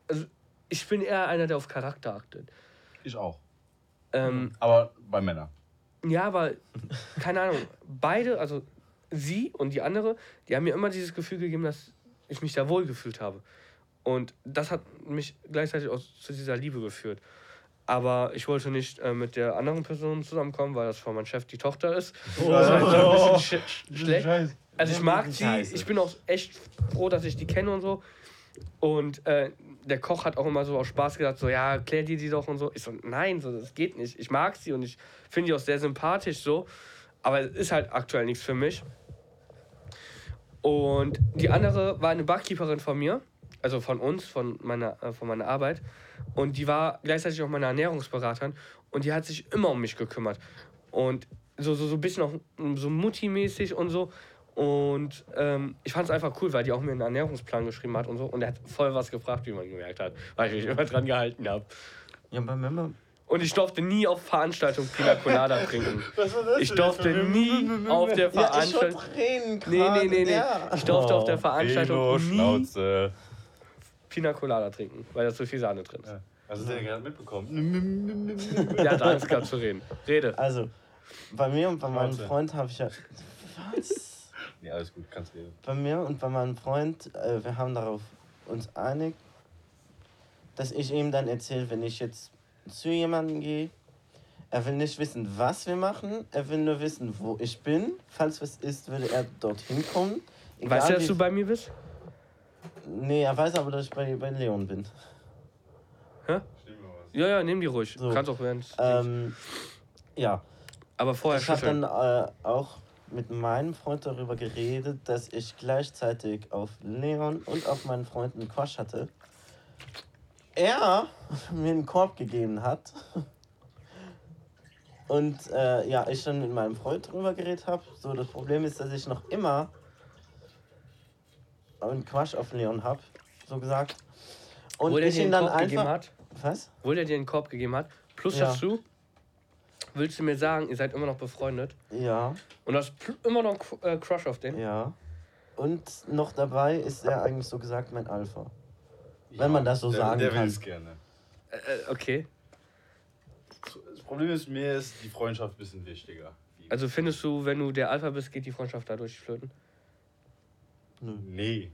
also ich bin eher einer, der auf Charakter achtet. Ich auch. Ähm, Aber bei Männern. Ja, aber keine Ahnung, beide, also sie und die andere, die haben mir immer dieses Gefühl gegeben, dass ich mich da wohl gefühlt habe. Und das hat mich gleichzeitig auch zu dieser Liebe geführt. Aber ich wollte nicht äh, mit der anderen Person zusammenkommen, weil das von meinem Chef die Tochter ist. Das ist halt so ein bisschen sch schlecht. Scheiße. Also ich mag die, scheiße. ich bin auch echt froh, dass ich die kenne und so. Und äh, der Koch hat auch immer so aus Spaß gesagt, so, ja, klär die die doch und so. Ich so, nein, so, das geht nicht. Ich mag sie und ich finde die auch sehr sympathisch so. Aber es ist halt aktuell nichts für mich. Und die andere war eine Barkeeperin von mir, also von uns, von meiner, äh, von meiner Arbeit. Und die war gleichzeitig auch meine Ernährungsberaterin. Und die hat sich immer um mich gekümmert. Und so, so, so ein bisschen auch so Mutti-mäßig und so. Und ähm, ich fand es einfach cool, weil die auch mir einen Ernährungsplan geschrieben hat und so. Und er hat voll was gefragt, wie man gemerkt hat, weil ich mich immer dran gehalten habe. Ja, aber wenn. Und ich durfte nie auf Veranstaltungen Pina Colada trinken. Ich durfte nie auf der Veranstaltung. Tränen Nee, nee, nee, nee. Ja. Ich durfte auf der Ego, Veranstaltung nie Schnauze. Pina Colada trinken, weil da zu viel Sahne drin ist. Ja. Hast du den gerade mitbekommen? Der hat Angst gehabt zu reden. Rede. Also, bei mir und bei meinem Schnauze. Freund habe ich ja. Was? Nee, alles gut, kannst reden. Bei mir und bei meinem Freund, äh, wir haben darauf uns einig, dass ich ihm dann erzähle, wenn ich jetzt zu jemandem gehe, er will nicht wissen, was wir machen, er will nur wissen, wo ich bin. Falls was ist, würde er dorthin kommen. Weißt du, Egal dass du bei mir bist? Nee, er weiß aber, dass ich bei, bei Leon bin. Ja, ja, nimm die ruhig. So. Kannst auch während. Ähm, ja, Aber vorher ich habe dann äh, auch mit meinem Freund darüber geredet, dass ich gleichzeitig auf Leon und auf meinen Freund einen Quatsch hatte. Er mir einen Korb gegeben hat. Und äh, ja, ich dann mit meinem Freund darüber geredet habe. So, das Problem ist, dass ich noch immer einen Quatsch auf Leon habe, so gesagt. Und Wo ich ihn dann Korb einfach. hat. Was? Wo der dir einen Korb gegeben hat. Plus Ja. dazu, willst du mir sagen, ihr seid immer noch befreundet Ja. und hast immer noch einen äh, Crush auf den? Ja. Und noch dabei ist er eigentlich so gesagt mein Alpha. Wenn man das so der, sagen der kann. will es gerne. Äh, äh, okay. Das Problem ist, mir ist die Freundschaft ein bisschen wichtiger. Also findest du, wenn du der Alpha bist, geht die Freundschaft dadurch flöten? Nee.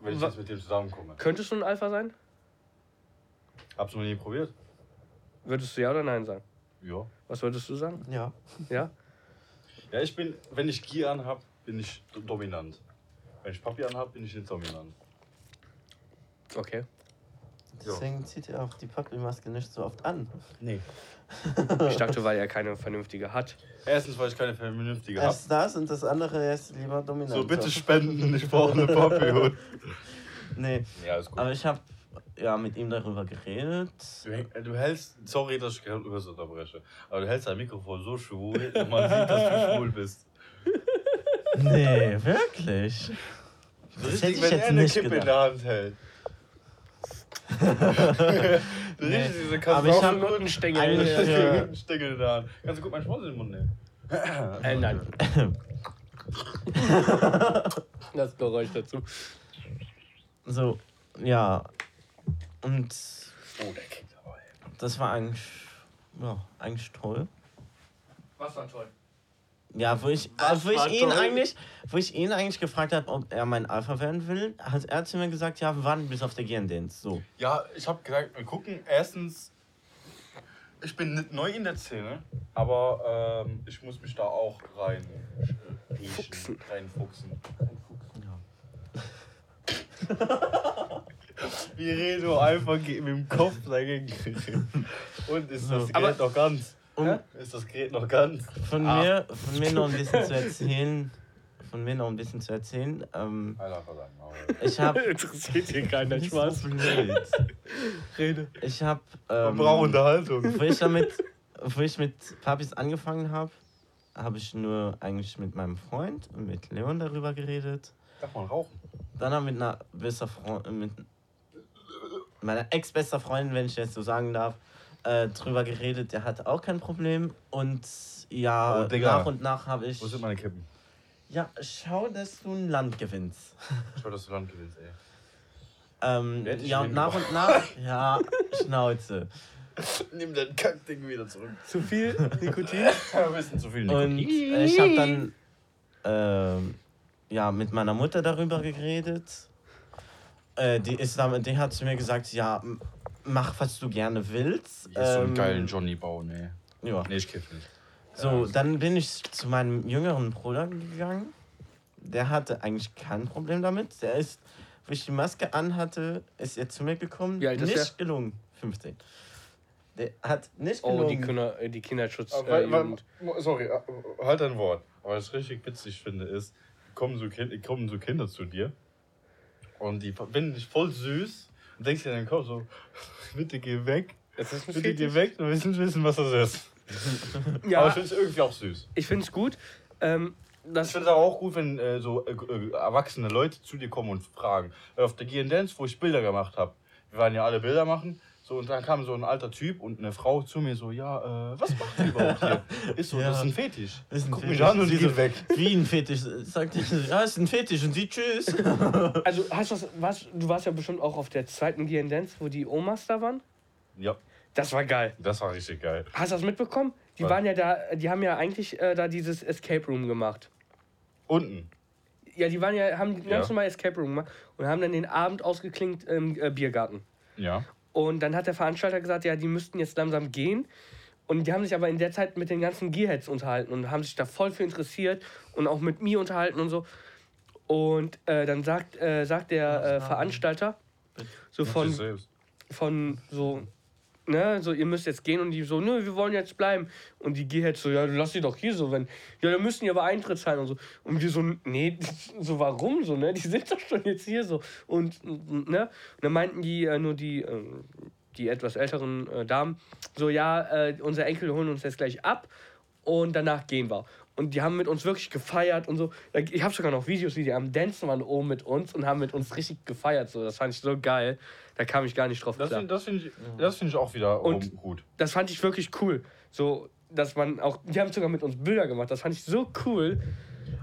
Wenn ich jetzt mit dem zusammenkomme. Könntest du ein Alpha sein? Hab's noch nie probiert? Würdest du ja oder nein sagen? Ja. Was würdest du sagen? Ja. Ja? Ja, ich bin, wenn ich Gier anhab, bin ich do- dominant. Wenn ich Papi anhab, bin ich nicht dominant. Okay. Deswegen zieht er auch die Papi-Maske nicht so oft an. Nee. Ich dachte, weil er keine vernünftige hat. Erstens, weil ich keine vernünftige hab. Erst das und das andere, er ist lieber dominant. So, bitte spenden, ich brauche eine Papi. Nee, ja, ist gut. aber ich habe ja mit ihm darüber geredet. Du, du hältst, sorry, dass ich gerade übers unterbreche, aber du hältst dein Mikrofon so schwul, und man sieht, dass du schwul bist. Nee, wirklich. So Das hätte ich wenn jetzt er eine nicht Kippe in gedacht. der Hand hält. Du Nee, riechst diese aber ich hab Kartoffeln Stängel. eigentlich für- Stängel Hand. Kannst du gut meinen Schwanz in den Mund nehmen? Äh, nein. das Geräusch dazu. So, ja. Und Oh, der ey. das war eigentlich, ja, eigentlich toll. Was war toll? Ja, wo ich, wo ich ihn eigentlich, wo ich ihn eigentlich gefragt habe, ob er mein Alpha werden will, hat er zu mir gesagt, ja, wir warten bis auf der GN-Dance. So. Ja, ich habe gesagt, wir gucken. Erstens, ich bin nicht neu in der Szene, aber ähm, ich muss mich da auch rein äh, Fuchsen. reinfuchsen. Ja. Wir reden nur einfach mit dem Kopf dagegen. Und ist das Gerät Aber- noch ganz? Um Ja? Ist das Gerät noch ganz? von, Ah. mir, von mir noch ein bisschen zu erzählen, von mir noch ein bisschen zu erzählen, ähm, ich habe Interessiert hier keiner Spaß. Rede. Ich habe, Man ähm, braucht Unterhaltung. wo ich damit, wo ich mit Papis angefangen habe, habe ich nur eigentlich mit meinem Freund und mit Leon darüber geredet. Darf man rauchen? Dann haben wir mit einer bester Freundin, mit meiner ex-bester Freundin, wenn ich jetzt so sagen darf, äh, drüber geredet. Der hatte auch kein Problem. Und ja, Oh, Digga. nach und nach habe ich. Wo sind meine Kippen? Ja, schau, dass du ein Land gewinnst. Wollte, dass du Land gewinnst, ey. Ähm, ja, und nach und nach. Ja, Schnauze. Nimm dein Kackding wieder zurück. Zu viel Nikotin? Ein bisschen zu viel Und Nikotin. äh, ich habe dann ähm, ja, mit meiner Mutter darüber geredet. Äh, die, ist damit, die hat zu mir gesagt, ja, mach, was du gerne willst. Ist so einen Ähm, geilen Johnny Bau, nee. Ja. Nee, ich kiff nicht. So, dann bin ich zu meinem jüngeren Bruder gegangen. Der hatte eigentlich kein Problem damit. Der ist, wo ich die Maske anhatte, ist er zu mir gekommen. Wie alt ist nicht gelungen. 15. Der hat nicht Oh, gelungen. die, Kinder, äh, die Kinderschutz. Aber, Äh, weil, weil, sorry, äh, halt dein Wort. Aber was ich richtig witzig finde, ist, kommen so, kind, kommen so Kinder zu dir und die finden dich voll süß und denkst dir in deinem Kopf so, bitte geh weg, Das ist ein bitte geh weg, du willst nicht wissen, was das ist. Aber Ja, ich finde es irgendwie auch süß. ich finde es gut. Ähm, Ich das, finde es aber auch gut, wenn äh, so äh, äh, erwachsene Leute zu dir kommen und fragen. Auf der Gear Dance, wo ich Bilder gemacht habe, wir waren ja alle Bilder machen, so und dann kam so ein alter Typ und eine Frau zu mir so, ja, äh, was macht ihr überhaupt hier? Ist so, Ja. das ist ein Fetisch. Ist ein Guck Fetisch. mich an und Sie geht so- weg. Wie ein Fetisch. Sagt er, ja, ist ein Fetisch und sie tschüss. also, hast du, das, warst, du warst ja bestimmt auch auf der zweiten Gear Dance, wo die Omas da waren. Ja, Das war geil. das war richtig geil. Hast du das mitbekommen? Die Was? waren ja da, die haben ja eigentlich äh, da dieses Escape Room gemacht. Unten. Ja, die waren ja, haben Ja. ganz normal Escape Room gemacht und haben dann den Abend ausgeklinkt im äh, Biergarten. Ja. Und dann hat der Veranstalter gesagt, ja, die müssten jetzt langsam gehen. Und die haben sich aber in der Zeit mit den ganzen Gearheads unterhalten und haben sich da voll für interessiert und auch mit mir unterhalten und so. Und äh, dann sagt, äh, sagt der äh, Veranstalter so von, von so, ne, so, ihr müsst jetzt gehen und die so, nö, wir wollen jetzt bleiben. Und die Gearheads so, ja, lass sie doch hier so, wenn, ja, dann müssen die aber Eintritt zahlen und so. Und wir so, nee, so warum so, ne, die sind doch schon jetzt hier so. Und, ne, und dann meinten die, äh, nur die, äh, die etwas älteren äh, Damen, so, ja, äh, unser Enkel holen uns jetzt gleich ab und danach gehen wir. Und die haben mit uns wirklich gefeiert und so. Ich habe sogar noch Videos, wie die am Dancen waren oben mit uns und haben mit uns richtig gefeiert. So. Das fand ich so geil. Da kam ich gar nicht drauf Das klar. finde das find ich, das find ich auch wieder Und- gut. Das fand ich wirklich cool. So, dass man auch, die haben sogar mit uns Bilder gemacht. Das fand ich so cool.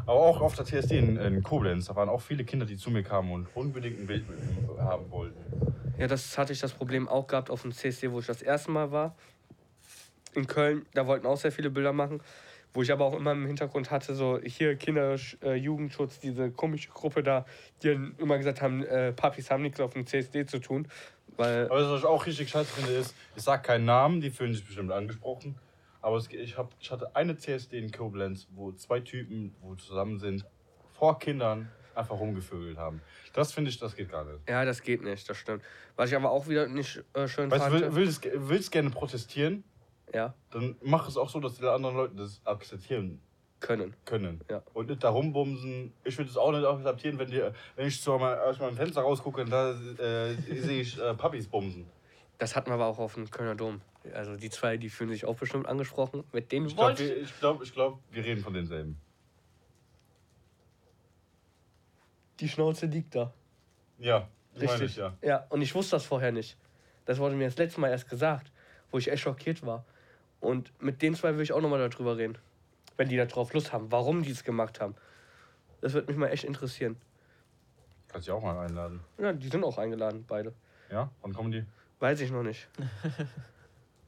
Aber auch auf der TSD in, in Koblenz, da waren auch viele Kinder, die zu mir kamen und unbedingt ein Bild mit mir haben wollten. Ja, das hatte ich das Problem auch gehabt auf dem CSD, wo ich das erste Mal war. In Köln, da wollten auch sehr viele Bilder machen. Wo ich aber auch immer im Hintergrund hatte, so hier Kinder, äh, Jugendschutz, diese komische Gruppe da, die dann immer gesagt haben, äh, Papis haben nichts auf dem CSD zu tun. Weil, Aber was ich auch richtig scheiße finde, ist, ich sag keinen Namen, die fühlen sich bestimmt angesprochen. Aber es, ich, hab, ich hatte eine CSD in Koblenz, wo zwei Typen, wo zusammen sind, vor Kindern einfach rumgevögelt haben. Das finde ich, das geht gar nicht. ja, das geht nicht, das stimmt. Was ich aber auch wieder nicht äh, schön Weißt du, fand. will, willst, willst gerne protestieren, ja, dann mach es auch so, dass die anderen Leute das akzeptieren können. können. Ja. Und nicht da rumbumsen. Ich würde es auch nicht akzeptieren, wenn, die, wenn ich so mal aus meinem Fenster rausgucke und da äh, sehe ich äh, Puppies bumsen. Das hatten wir aber auch auf dem Kölner Dom. Also die zwei, die fühlen sich auch bestimmt angesprochen. Mit denen Ich glaube, wir, ich glaub, ich glaub, wir reden von denselben. Die Schnauze liegt da. Ja, Richtig. ich ja. Ja, und ich wusste das vorher nicht. Das wurde mir das letzte Mal erst gesagt, wo ich echt schockiert war. Und mit den zwei will ich auch nochmal darüber reden. Wenn die da drauf Lust haben, warum die es gemacht haben. Das würde mich mal echt interessieren. Kannst du auch mal einladen. Ja, die sind auch eingeladen, beide. Ja? Wann kommen die? Weiß ich noch nicht.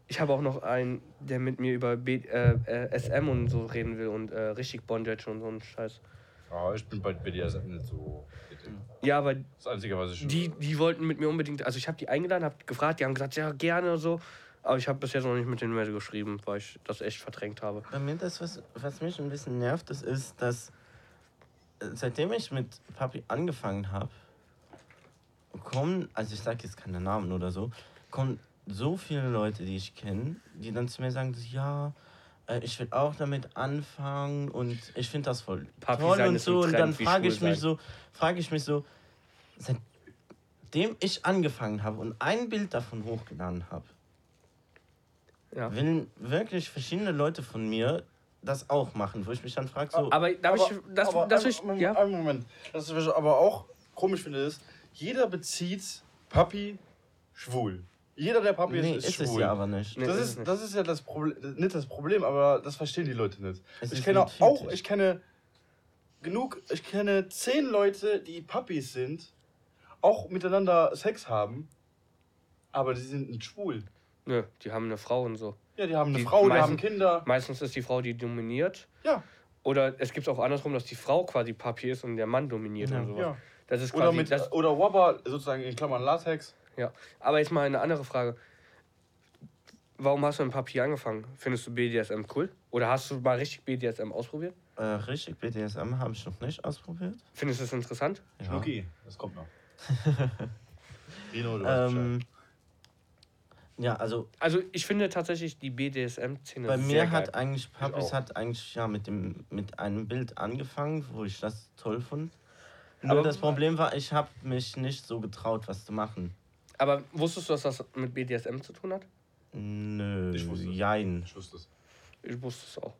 Ich habe auch noch einen, der mit mir über B, äh, äh, SM und so reden will und äh, richtig Bondage und so einen Scheiß. Ah, ich bin bei BDSM nicht so. Ja, aber Das Einzige, was ich. die, die wollten mit mir unbedingt, also ich habe die eingeladen, habe gefragt, die haben gesagt, ja, gerne so. Aber ich habe bis jetzt noch nicht mit den Mail geschrieben, weil ich das echt verdrängt habe. Bei mir das, was, was mich ein bisschen nervt, das ist, dass äh, seitdem ich mit Papi angefangen habe, kommen, also ich sage jetzt keine Namen oder so, kommen so viele Leute, die ich kenne, die dann zu mir sagen, ja, äh, ich will auch damit anfangen und ich finde das voll Papi toll und so. Und dann frage ich mich so, frage ich mich so, seitdem ich angefangen habe und ein Bild davon hochgeladen habe, Ja. will wirklich verschiedene Leute von mir das auch machen, wo ich mich dann frage, so, Aber darf ich, das, aber das ein, ich, ja? einen Moment. Das, was ich aber auch komisch finde, ist, jeder bezieht Papi schwul. Jeder, der Papi nee, ist, ist ist es schwul. ja aber nicht. Nee, das, ist nicht. das ist ja das Problem, nicht das Problem, aber das verstehen die Leute nicht. Es ich kenne auch, Fetisch. ich kenne genug, ich kenne zehn Leute, die Papis sind, auch miteinander Sex haben, aber die sind nicht schwul. Nö, die haben eine Frau und so. Ja, die haben eine Die Frau, die meisten- haben Kinder. Meistens ist die Frau, die dominiert. Ja, Oder es gibt auch andersrum, dass die Frau quasi Papi ist und der Mann dominiert Ja. und sowas. ja. Das ist Oder, quasi mit, das, oder Wabba, sozusagen in Klammern Latex. ja. Aber jetzt mal eine andere Frage. Warum hast du mit Papi angefangen? Findest du BDSM cool? Oder hast du mal richtig BDSM ausprobiert? Äh, richtig, BDSM habe ich noch nicht ausprobiert. Findest du es interessant? Ja. Schnucki, das kommt noch. Rino, du weißt Ähm, ja, also Also ich finde tatsächlich die BDSM-Szene bei sehr mir geil. hat eigentlich Ich Papis auch. hat eigentlich ja mit dem mit einem Bild angefangen, wo ich das toll fand. Nur Aber- das Problem war, ich habe mich nicht so getraut, was zu machen. Aber wusstest du, dass das mit BDSM zu tun hat? Nö, Ich wusste es. jein, Ich wusste es. Ich wusste es auch.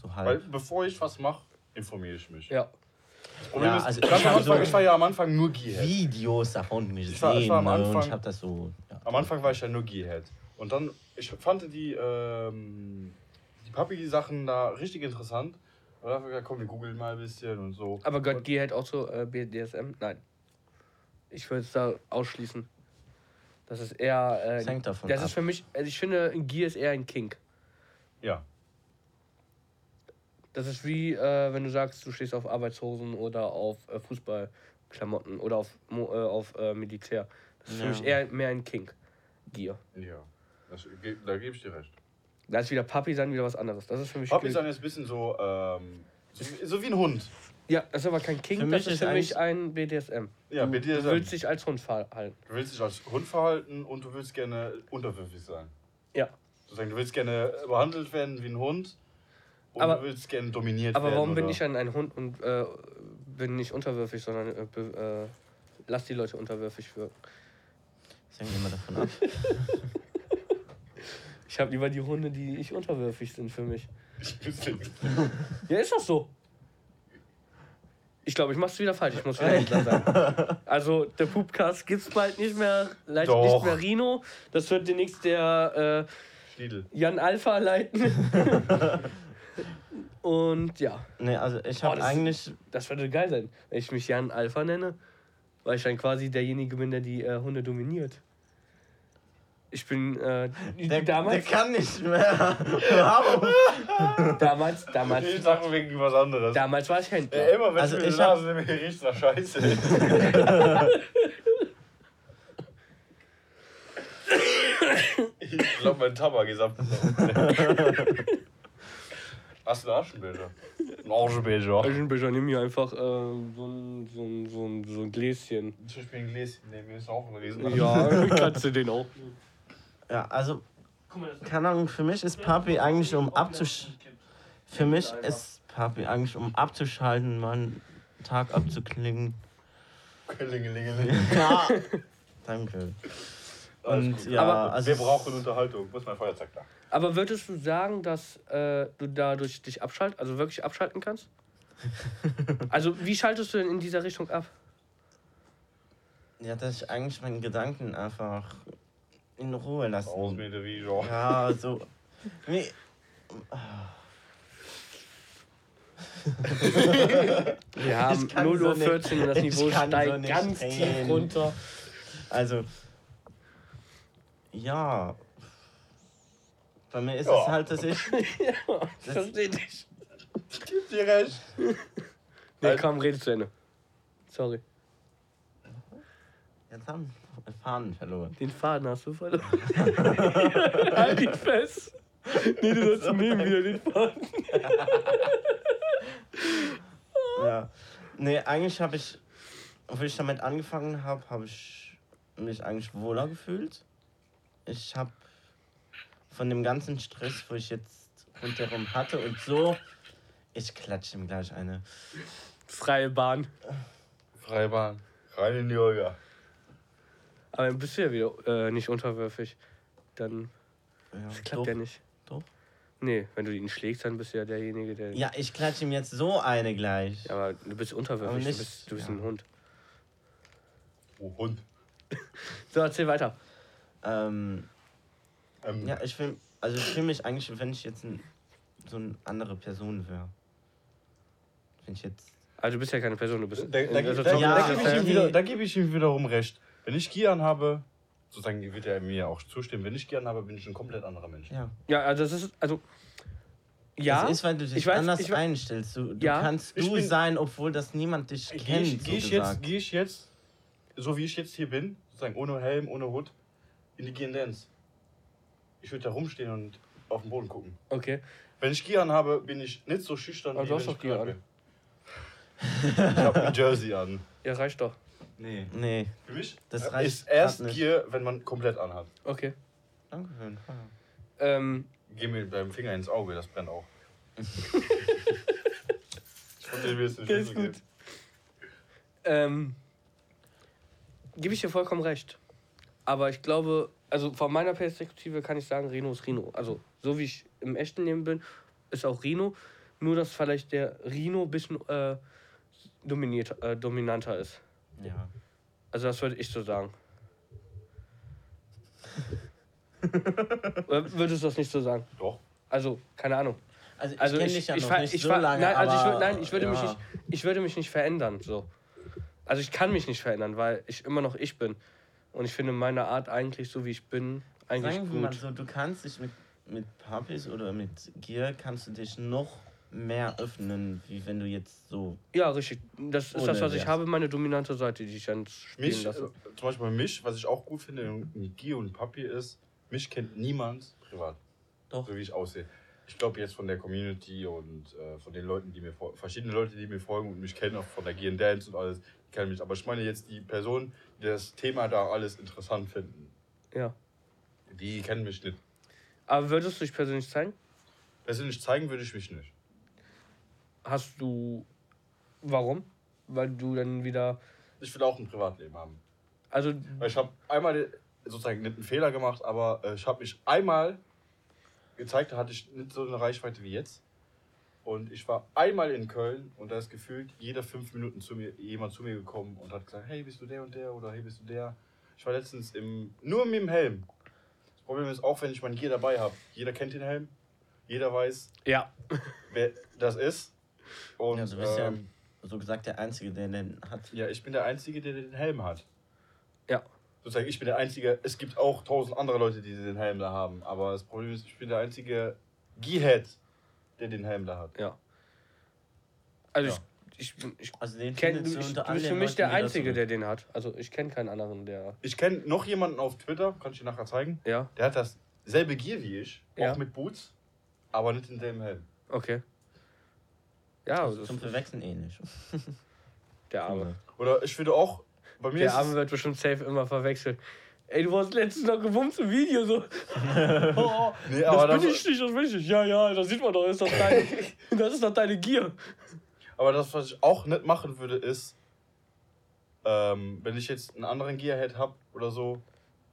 so Weil halb. bevor ich was mache, informiere ich mich. Ja. Das Problem Ja, ist, also ich hab Anfang, so- ich war ja am Anfang nur Gearhead. Videos davon gesehen Ich war- ich war am ne, und Anfang- ich habe das so. Am Anfang war ich ja nur Gearhead. Und dann, ich fand die, ähm, die Papi-Sachen da richtig interessant. Und dann gesagt, komm, wir googeln mal ein bisschen und so. Aber gehört und, Gear halt auch zu äh, BDSM? Nein. Ich würde es da ausschließen. Das ist eher. Äh, Das hängt davon das ab. ist für mich, also ich finde, ein Gear ist eher ein Kink. Ja. Das ist wie, äh, wenn du sagst, du stehst auf Arbeitshosen oder auf äh, Fußballklamotten oder auf, äh, auf äh, Militär. Das ist für Ja. mich eher mehr ein Kink. Gear. Ja. Das, da gebe ich dir recht. Da ist wieder Papi sein wieder was anderes. Das ist für mich. Papi Kink. ist ein bisschen so, ähm, so, so wie ein Hund. Ja, das ist aber kein Für das ist ist für mich ein BDSM. Ja, du, dir du willst dich als Hund verhalten. Du willst dich als Hund verhalten und du willst gerne unterwürfig sein. Ja. Sozusagen, du willst gerne behandelt werden wie ein Hund und Aber- du willst gerne dominiert Aber werden. warum bin oder- ich dann ein Hund und äh, bin nicht unterwürfig, sondern äh, äh, lass die Leute unterwürfig wirken? Das hängt immer davon ab. Ich habe lieber die Hunde, die ich unterwürfig sind für mich. Ich nicht. Ja, ist das so? Ich glaube, ich mach's wieder falsch. Ich muss wieder Hitler sein. Also, der Poopcast gibt's bald nicht mehr. Leider Doch. nicht mehr Rino. Das wird demnächst der Schniedel. äh, Jan Alpha leiten. Und ja, Nee, also ich Boah, habe das eigentlich. das würde geil sein, wenn ich mich Jan Alpha nenne. Weil ich dann quasi derjenige bin, der die äh, Hunde dominiert. Ich bin äh, Der, damals, der kann nicht mehr. Warum? damals, damals, Ich sag wegen was anderes. damals war ich Händler. Ey, immer wenn Also ich mir hab- Nase riecht nach Scheiße. ich glaube, mein Tabak ist abgelaufen. Hast du einen Aschenbecher? Ein Aschenbecher. Aschenbecher, nimm mir einfach äh, so, ein, so, ein, so, ein, so ein Gläschen. Ich spiele ein Gläschen, neben mir ist auch ein Riesen. Ja, kannst du den auch. Ja, also, keine Ahnung, für mich ist Papi eigentlich um abzusch... Für mich ist Papi eigentlich um abzuschalten, mal einen Tag abzuklingen. Klingelingeling. Ja. Danke. Und ja, Aber also Wir brauchen Unterhaltung. Wo ist mein Feuerzeug da? Aber würdest du sagen, dass äh, du dadurch dich abschalten, also wirklich abschalten kannst? Also wie schaltest du denn in dieser Richtung ab? Ja, dass ich eigentlich meinen Gedanken einfach in Ruhe lasse. Aus mit der Video. Ja, so. Nee. Wir haben Ich kann 0 so Uhr nicht. 14 und das Niveau so steigt nicht ganz tief reden. runter. Also. Ja. Bei mir ist Ja. es halt, dass ich. ja, ich verstehe dich. Ich geb dir recht. Nee, komm, rede zu Ende. Sorry. Jetzt haben wir Fahnen verloren. Den Faden hast du verloren. halt ihn fest. Nee, du sollst nehmen wieder den Faden. Ja. Nee, eigentlich habe ich, obwohl ich damit angefangen habe, habe ich mich eigentlich wohler gefühlt. Ich habe von dem ganzen Stress, wo ich jetzt rundherum hatte und so, ich klatsche ihm gleich eine. Freie Bahn. Freibahn. Rein in die Olga. Aber dann bist du ja wieder äh, nicht unterwürfig. Dann Ja, das klappt doch, ja nicht. Doch. Nee, wenn du ihn schlägst, dann bist du ja derjenige, der. Ja, ich klatsche ihm jetzt so eine gleich. Ja, aber du bist unterwürfig, nicht- du bist, du bist ja. ein Hund. Oh, Hund. So, erzähl weiter. Ähm, Ähm, ja, ich fühle also ich fühl mich eigentlich, wenn ich jetzt ein, so eine andere Person wäre. Wenn ich jetzt. Also du bist ja keine Person, du bist. Da, da, da, Ja, da, gebe ich ihm okay. wieder, da gebe ich ihm wiederum recht. Wenn ich Gian habe, sozusagen wird er mir auch zustimmen, wenn ich Gian habe, bin ich ein komplett anderer Mensch. Ja. ja, also das ist. Also. Ja. Das ist, weil du dich ich weiß- anders ich weiß- einstellst. Du, du Ja. kannst Ich du bin- sein, obwohl das niemand dich Gehe kennt. ich, geh ich, so jetzt, gesagt. geh ich jetzt, so wie ich jetzt hier bin, sozusagen ohne Helm, ohne Hut, in die Gian Dance. Ich würde da rumstehen und auf den Boden gucken. Okay. Wenn ich Gian habe, bin ich nicht so schüchtern, Aber wie du wenn hast ich doch Gia privat bin. Ich habe ein Jersey an. Ja, reicht doch. Nee. Nee, Für mich Das reicht ist erst nicht. Gier, wenn man komplett anhat. Okay. danke für den Fall. Ähm, Geh mir deinem Finger ins Auge, das brennt auch. ich wollte dir jetzt den ist Schlüssel gut. geben. ähm, gebe ich dir vollkommen recht. Aber ich glaube, also von meiner Perspektive kann ich sagen, Reno ist Reno. Also so wie ich im echten Leben bin, ist auch Reno. Nur dass vielleicht der Rino ein bisschen äh, dominiert, äh, dominanter ist. Ja. Also das würde ich so sagen. Oder würdest du das nicht so sagen? Doch. Also, keine Ahnung. Also ich Also kenne ich, dich ja ich, noch ver- nicht ich so lange, nein, also ich, nein, ich würde mich ja. nicht, ich würde mich nicht verändern, so. Also ich kann mich nicht verändern, weil ich immer noch ich bin. Und ich finde meine Art eigentlich so wie ich bin eigentlich Sagen wir mal gut. so, du kannst dich mit, mit Puppies oder mit Gear kannst du dich noch mehr öffnen, wie wenn du jetzt so. Ja, richtig. Das ist das, was ich habe, meine dominante Seite, die ich dann spielen Mich, äh, lasse. zum Beispiel mich, was ich auch gut finde in Gio und Papi ist, mich kennt niemand privat. Doch. So wie ich aussehe. Ich glaube jetzt von der Community und äh, von den Leuten, die mir fol- verschiedene Leute, die mir folgen und mich kennen, auch von der G Dance und alles, die kennen mich. Aber ich meine jetzt die Personen, die das Thema da alles interessant finden, Ja. die kennen mich nicht. Aber würdest du dich persönlich zeigen? Persönlich zeigen würde ich mich nicht. Hast du. Warum? Weil du dann wieder. Ich will auch ein Privatleben haben. Also, Weil ich habe einmal sozusagen nicht einen Fehler gemacht, aber äh, ich habe mich einmal gezeigt, da hatte ich nicht so eine Reichweite wie jetzt. Und ich war einmal in Köln und da ist gefühlt jeder fünf Minuten zu mir, jemand zu mir gekommen und hat gesagt, hey, bist du der und der oder hey, bist du der? Ich war letztens im, nur mit dem Helm. Das Problem ist auch, wenn ich mein Gear dabei habe. Jeder kennt den Helm, jeder weiß, ja. wer das ist. Und Ja, du bist ja ähm, so gesagt der Einzige, der den hat. ja, ich bin der Einzige, der den Helm hat. Ja. sozusagen, ich bin der Einzige, es gibt auch tausend andere Leute, die den Helm da haben, aber das Problem ist, ich bin der einzige Gearhead, der den Helm da hat. Ja. Also Ja. ich, ich, bin- ich Also den kenn, du, ich, du bist für mich der Leuten wieder Einzige, der den hat. Also ich kenne keinen anderen, der. Ich kenne noch jemanden auf Twitter, kann ich dir nachher zeigen, Ja, der hat dasselbe Gear wie ich, Ja. auch mit Boots, aber nicht denselben Helm. okay. Ja, Also das zum Verwechseln ähnlich. der Arme. Oder ich würde auch, bei mir Der Arme wird bestimmt safe immer verwechselt. Ey, du hast letztens noch gebumst im Video so. oh, Nee, das bin ich nicht, das bin ich nicht. Ja, ja, das sieht man doch, ist das deine, das ist doch deine Gier. aber das, was ich auch nicht machen würde, ist, ähm, wenn ich jetzt einen anderen Gearhead habe oder so,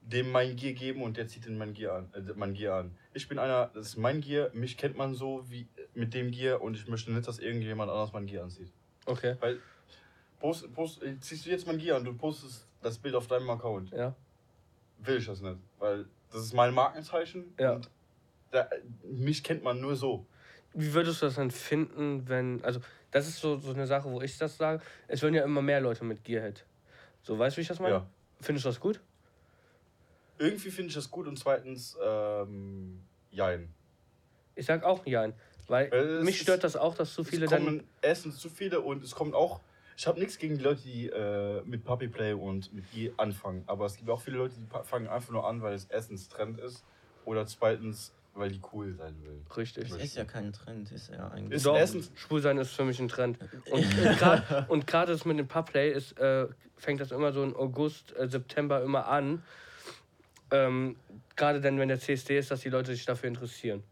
dem mein Gear geben und der zieht in mein Gear an. Äh, mein Gear an. Ich bin einer, das ist mein Gear, mich kennt man so wie mit dem Gear und ich möchte nicht, dass irgendjemand anders mein Gear anzieht. Okay, Weil, post, post, ziehst du jetzt mein Gear an, du postest das Bild auf deinem Account. ja. Will ich das nicht. Weil das ist mein Markenzeichen Ja. und da, mich kennt man nur so. Wie würdest du das dann finden, wenn. Also, das ist so, so eine Sache, wo ich das sage. Es werden ja immer mehr Leute mit Gearhead. So, weißt du, wie ich das meine? Ja. Findest du das gut? Irgendwie finde ich das gut und zweitens, ähm, jein. Ich sag auch ja. Weil es mich ist- stört das auch, dass zu viele es dann. kommen erstens zu viele und es kommen auch. Ich habe nichts gegen die Leute, die äh, mit Puppy Play und mit die anfangen. Aber es gibt auch viele Leute, die fangen einfach nur an, weil es erstens Trend ist oder zweitens, weil die cool sein will. Richtig. Das ist ja kein Trend, ist ja eigentlich. Ist Doch, erstens- Schwulsein ist für mich ein Trend. Und, und grad- und gerade das mit dem Pubplay ist, äh, fängt das immer so in August, äh, September immer an. Ähm, gerade dann, wenn der CSD ist, dass die Leute sich dafür interessieren.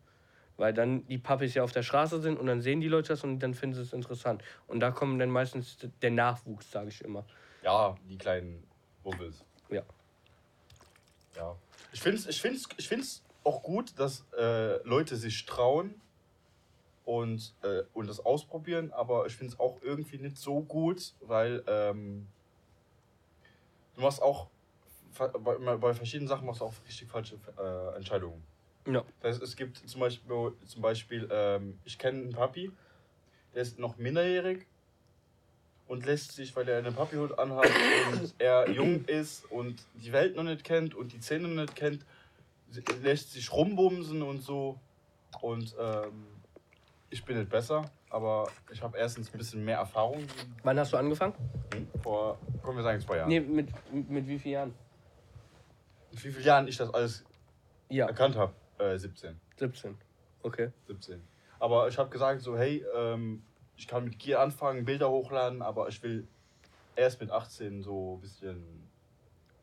Weil dann die Puppies ja auf der Straße sind und dann sehen die Leute das und dann finden sie es interessant. Und da kommen dann meistens der Nachwuchs, sage ich immer. Ja, die kleinen Wubbels. Ja. Ja. Ich finde es ich find's, ich find's auch gut, dass äh, Leute sich trauen und, äh, und das ausprobieren, aber ich finde es auch irgendwie nicht so gut, weil ähm, du machst auch bei, bei verschiedenen Sachen machst du auch richtig falsche äh, Entscheidungen. Ja. Das heißt, es gibt zum Beispiel, zum Beispiel ähm, ich kenne einen Papi, der ist noch minderjährig und lässt sich, weil er einen Pappihut anhat und er jung ist und die Welt noch nicht kennt und die Zähne noch nicht kennt, lässt sich rumbumsen und so. Und ähm, ich bin nicht besser, aber ich habe erstens ein bisschen mehr Erfahrung. Wann hast du angefangen? Vor, können wir sagen, zwei Jahren. Nee, mit, mit wie vielen Jahren? In wie vielen Jahren ich das alles Ja, erkannt habe? Äh, 17. 17. Okay. 17. Aber ich habe gesagt so, hey, ähm, ich kann mit Gear anfangen, Bilder hochladen, aber ich will erst mit 18 so ein bisschen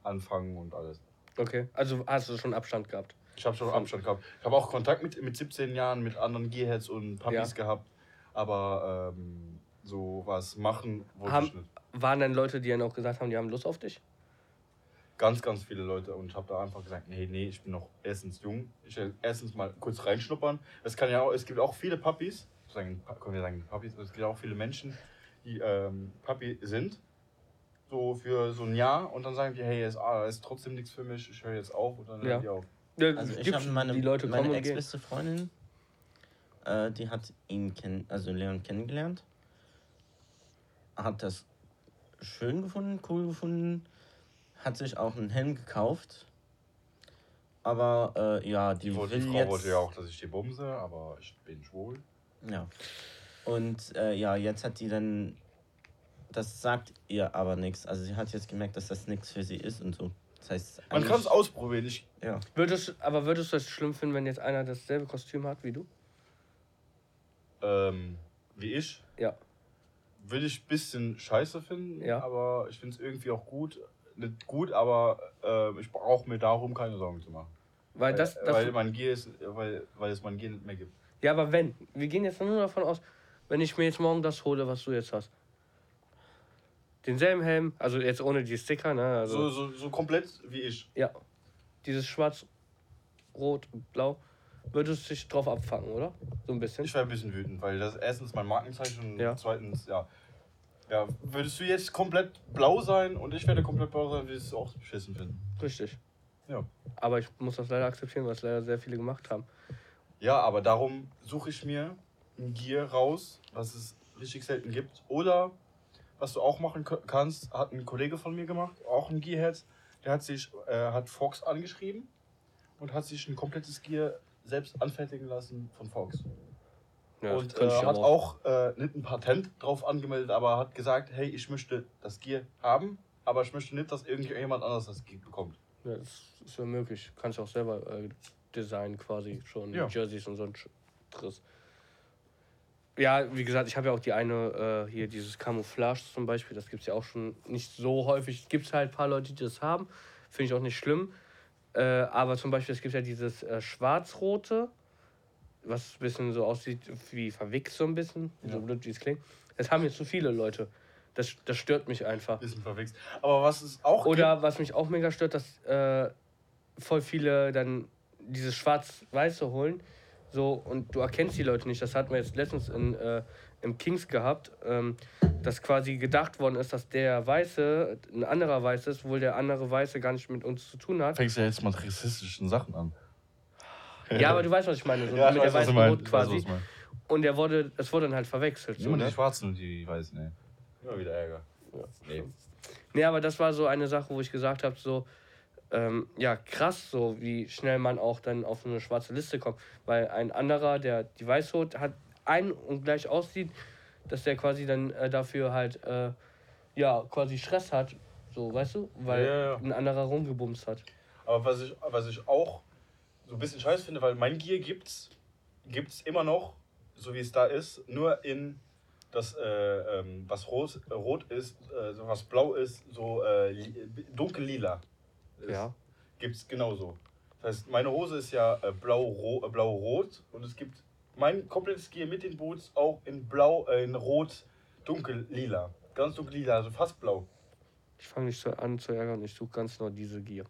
anfangen und alles. Okay. Also hast du schon Abstand gehabt. Ich habe schon Abstand gehabt. Ich habe auch Kontakt mit, mit 17 Jahren mit anderen Gearheads und Puppies Ja. gehabt, aber ähm, so was machen wollte Haben- ich nicht. Waren dann Leute, die dann auch gesagt haben, die haben Lust auf dich? Ganz, ganz viele Leute und ich habe da einfach gesagt, nee, nee, ich bin noch erstens jung. Ich will erstens mal kurz reinschnuppern. Es kann ja auch, es gibt auch viele Puppies, sagen, können wir sagen Puppies, es gibt auch viele Menschen, die ähm, Puppy sind, so für so ein Jahr und dann sagen die, hey, ist, ah, ist trotzdem nichts für mich, ich höre jetzt auf und dann Ja. hören die auf. Ja, Also ich habe meine, die Leute kommen meine ex-beste Freundin, äh, die hat ihn kenn also Leon kennengelernt, hat das schön gefunden, cool gefunden, hat sich auch einen Helm gekauft, aber äh, ja, die, Die, wollte- Frau jetzt, wollte ja auch, dass ich die bumse, aber ich bin schwul. ja. Und äh, ja, jetzt hat die dann, das sagt ihr aber nichts, also sie hat jetzt gemerkt, dass das nichts für sie ist und so. Das heißt, Man kann es ausprobieren. Ich, Ja. Würdest, aber würdest du es schlimm finden, wenn jetzt einer dasselbe Kostüm hat wie du? ähm, wie ich, Ja. würde ich ein bisschen scheiße finden, Ja. aber ich finde es irgendwie auch gut. Nicht gut, aber äh, ich brauche mir darum keine Sorgen zu machen. Weil das, das weil mein Gear ist, weil, weil es mein Gear nicht mehr gibt. ja, aber wenn, wir gehen jetzt nur davon aus, wenn ich mir jetzt morgen das hole, was du jetzt hast. Denselben Helm, also jetzt ohne die Sticker, ne? Also, So, so, so komplett wie ich. ja. Dieses schwarz, rot und blau, würdest du dich drauf abfangen, oder? So ein bisschen. Ich wäre ein bisschen wütend, weil das erstens mein Markenzeichen und Ja. zweitens, ja. Ja, würdest du jetzt komplett blau sein und ich werde komplett blau sein, würdest du auch beschissen finden. Richtig. Ja. Aber ich muss das leider akzeptieren, was leider sehr viele gemacht haben. Ja, aber darum suche ich mir ein Gear raus, was es richtig selten gibt. Oder was du auch machen kannst, hat ein Kollege von mir gemacht, auch ein Gearhead. Der der hat sich, äh, hat Fox angeschrieben und hat sich ein komplettes Gear selbst anfertigen lassen von Fox. Ja, und äh, hat auch äh, nicht ein Patent drauf angemeldet, aber hat gesagt, hey, ich möchte das Gear haben, aber ich möchte nicht, dass irgendjemand anderes das Gear bekommt. Ja, das ist ja möglich. Kannst du auch selber äh, designen quasi schon. Ja. Jerseys und so ein Driss. Ja, wie gesagt, ich habe ja auch die eine, äh, hier dieses Camouflage zum Beispiel, das gibt es ja auch schon nicht so häufig. Es gibt halt ein paar Leute, die das haben. Finde ich auch nicht schlimm. Äh, aber zum Beispiel, es gibt ja dieses äh, schwarz-rote, was ein bisschen so aussieht wie verwichst so ein bisschen, so Ja. blöd wie es klingt. Das haben jetzt zu viele Leute. Das, das stört mich einfach. Bisschen verwechselt. Aber was es auch Oder was mich auch mega stört, dass äh, voll viele dann dieses Schwarz-Weiße holen. So, und du erkennst die Leute nicht. Das hatten wir jetzt letztens in, äh, im Kings gehabt, ähm, dass quasi gedacht worden ist, dass der Weiße ein anderer Weiße ist, obwohl der andere Weiße gar nicht mit uns zu tun hat. fängst du jetzt mal rassistischen Sachen an. Ja, aber du weißt, was ich meine. So Ja, ich mit der weiß, du weißen meinst. Rot Ich weiß, was quasi. meinst. Und der wurde, das wurde dann halt verwechselt. So, Nur ne? die Schwarzen und die Weißen, ne? Immer wieder Ärger. Ja. Nee. Nee, aber das war so eine Sache, wo ich gesagt habe, so, ähm, ja, krass, so wie schnell man auch dann auf eine schwarze Liste kommt. Weil ein anderer, der die Weißhut hat, ein und gleich aussieht, dass der quasi dann äh, dafür halt, äh, ja, quasi Stress hat. So, weißt du? Weil Ja, ja, ja. ein anderer rumgebumst hat. Aber was ich, was ich auch so ein bisschen scheiße finde, weil mein Gear gibt's, gibt's immer noch, so wie es da ist, nur in das, äh, ähm, was rot, rot ist, äh, so was blau ist, so äh, dunkel lila. Ist, Ja. Gibt's genauso. Das heißt, meine Hose ist ja äh, blau-rot äh, blau und es gibt mein komplettes Gear mit den Boots auch in blau, äh, in rot, dunkel lila. Ganz dunkel lila, also fast blau. Ich fange nicht so an zu ärgern, ich suche ganz nur diese Gier.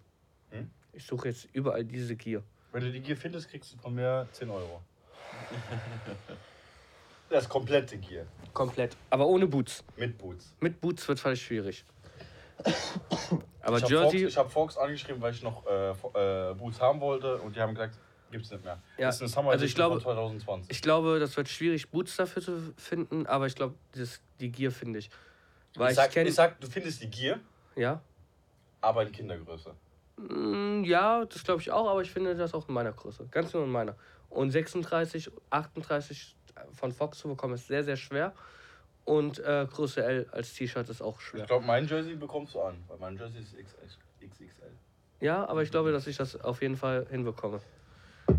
Hm? Ich suche jetzt überall diese Gier. Wenn du die Gear findest, kriegst du von mir 10 Euro. Das komplette Gear. Komplett. Aber ohne Boots. Mit Boots. Mit Boots wird vielleicht schwierig. Aber ich habe Jersey. Fox, ich hab Fox angeschrieben, weil ich noch äh, äh, Boots haben wollte und die haben gesagt, gibt's nicht mehr. Ja, Das ist eine Summer also ich glaube- von 2020. Ich glaube, das wird schwierig, Boots dafür zu finden, aber ich glaube, die Gier finde ich. Weil ich, ich, sag, ich sag, du findest die Gear, Ja? aber in Kindergröße. Mm, Ja, das glaube ich auch, aber ich finde das auch in meiner Größe. Ganz nur in meiner. Und 36, 38 von Fox zu bekommen ist sehr, sehr schwer. Und äh, Größe L als T-Shirt ist auch schwer. Ich glaube, mein Jersey bekommst du an, weil mein Jersey ist XXL. Ja, aber ich glaube, dass ich das auf jeden Fall hinbekomme.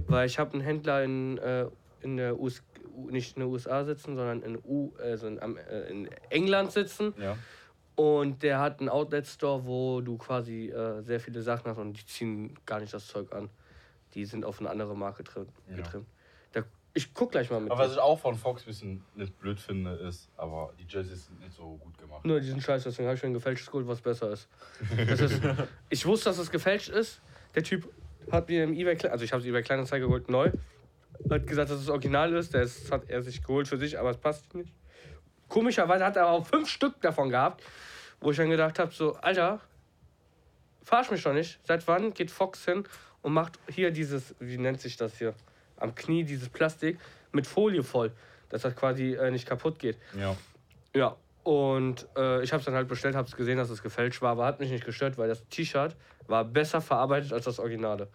Weil ich habe einen Händler in, äh, in der US nicht in den USA sitzen, sondern in, U also in, äh, in England sitzen. Ja. Und der hat einen Outlet-Store, wo du quasi äh, sehr viele Sachen hast und die ziehen gar nicht das Zeug an. Die sind auf eine andere Marke drin, Ja. getrimmt. Da, ich guck gleich mal mit. Aber was ich auch von Fox ein bisschen nicht blöd finde, ist, aber die Jerseys sind nicht so gut gemacht. Nur diesen Scheiß, deswegen habe ich mir ein gefälschtes geholt, was besser ist. Das ist. Ich wusste, dass es gefälscht ist. Der Typ hat mir im eBay, also ich habe es eBay Kleinanzeige geholt, neu. Hat gesagt, dass es original ist. Das hat er sich geholt für sich, aber es passt nicht. Komischerweise hat er auch fünf Stück davon gehabt, wo ich dann gedacht habe, so, Alter, verarsch mich doch nicht. Seit wann geht Fox hin und macht hier dieses, wie nennt sich das hier, am Knie dieses Plastik mit Folie voll, dass das quasi äh, nicht kaputt geht. Ja. Ja, und äh, ich habe es dann halt bestellt, habe es gesehen, dass es gefälscht war, aber hat mich nicht gestört, weil das T-Shirt war besser verarbeitet als das Originale.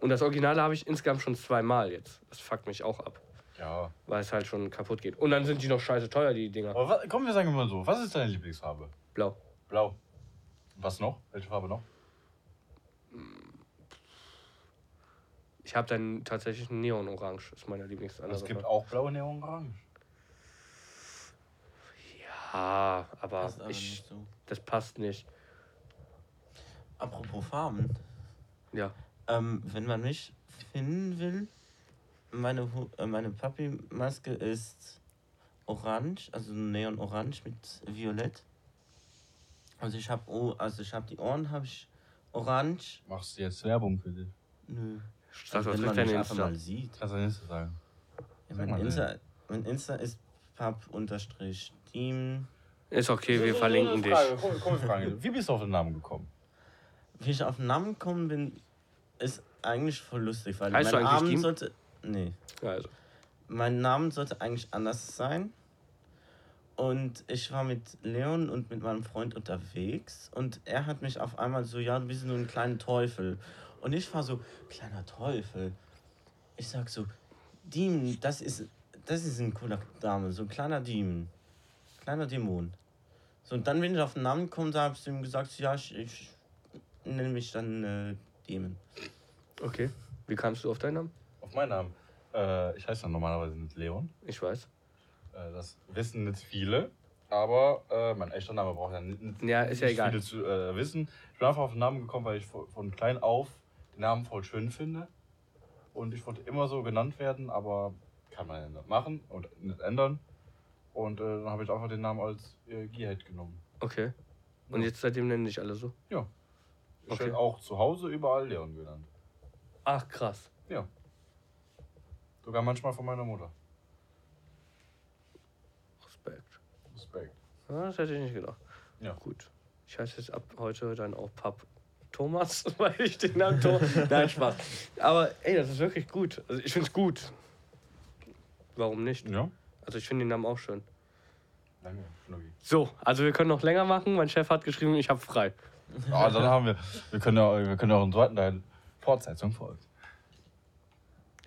Und das Originale habe ich insgesamt schon zweimal jetzt. Das fuckt mich auch ab, Ja. weil es halt schon kaputt geht. Und dann sind die noch scheiße teuer, die Dinger. Aber wa- komm, wir sagen mal so, was ist deine Lieblingsfarbe? Blau. Blau. Was noch? Welche Farbe noch? Ich habe dann tatsächlich ein Neon-Orange, ist meine Lieblingsfarbe. Es gibt auch blaue Neon Orange. Ja, aber, Passt aber ich, nicht so. das passt nicht. Apropos Farben. Ja. Ähm, wenn man mich finden will, meine, äh, meine Papi-Maske ist orange, also neon-orange mit violett. Also ich habe oh, also ich habe die Ohren habe ich orange. Machst du jetzt Werbung für dich? Nö. Sag Also doch wenn man deine mich einfach Insta. mal sieht. Kannst du nicht sagen. Ja, mein, Insta, mein Insta ist pap-team. Ist okay, wir verlinken dich. Frage, komm, komm, Frage. Wie bist du auf den Namen gekommen? Wie ich auf den Namen gekommen bin, ist eigentlich voll lustig, weil Heißt du mein Team? sollte. Nee. Also. Mein Name sollte eigentlich anders sein. Und ich war mit Leon und mit meinem Freund unterwegs und er hat mich auf einmal so, ja, du bist nur ein kleiner Teufel. Und ich war so, kleiner Teufel. Ich sag so, Demon, das ist, das ist ein cooler Dame, so ein kleiner Demon. Kleiner Dämon. So, und dann, wenn ich auf den Namen komme, da habe ich ihm gesagt, ja, ich, ich nenne mich dann äh, Demon. Okay. Wie kamst du auf deinen Namen? Auf meinen Namen. Äh, ich heiße dann normalerweise nicht Leon. Ich weiß. Äh, das wissen nicht viele. Aber äh, mein echter Name braucht ja nicht, nicht Ja, ist ja egal. viele zu äh, wissen. Ich bin einfach auf den Namen gekommen, weil ich von, klein auf den Namen voll schön finde. Und ich wollte immer so genannt werden, aber kann man ja nicht machen und nicht ändern. Und äh, dann habe ich einfach den Namen als äh, Gearhead genommen. Okay. Und Ja. jetzt seitdem nennen dich alle so? Ich Okay. werde auch zu Hause überall Leon genannt. Ach, krass. Sogar manchmal von meiner Mutter. Respekt. Respekt. Ja, das hätte ich nicht gedacht. Ja. Gut. Ich heiße jetzt ab heute dann auch Pap Thomas, weil ich den Namen Thomas. Nein, Spaß. Aber ey, das ist wirklich gut. Also ich finde es gut. Warum nicht? Ja. Also ich finde den Namen auch schön. Danke, Schnucki. So, also wir können noch länger machen. Mein Chef hat geschrieben, ich habe frei. Ah, dann haben wir. Wir können ja, wir können ja auch einen zweiten Teil. Fortsetzung folgt.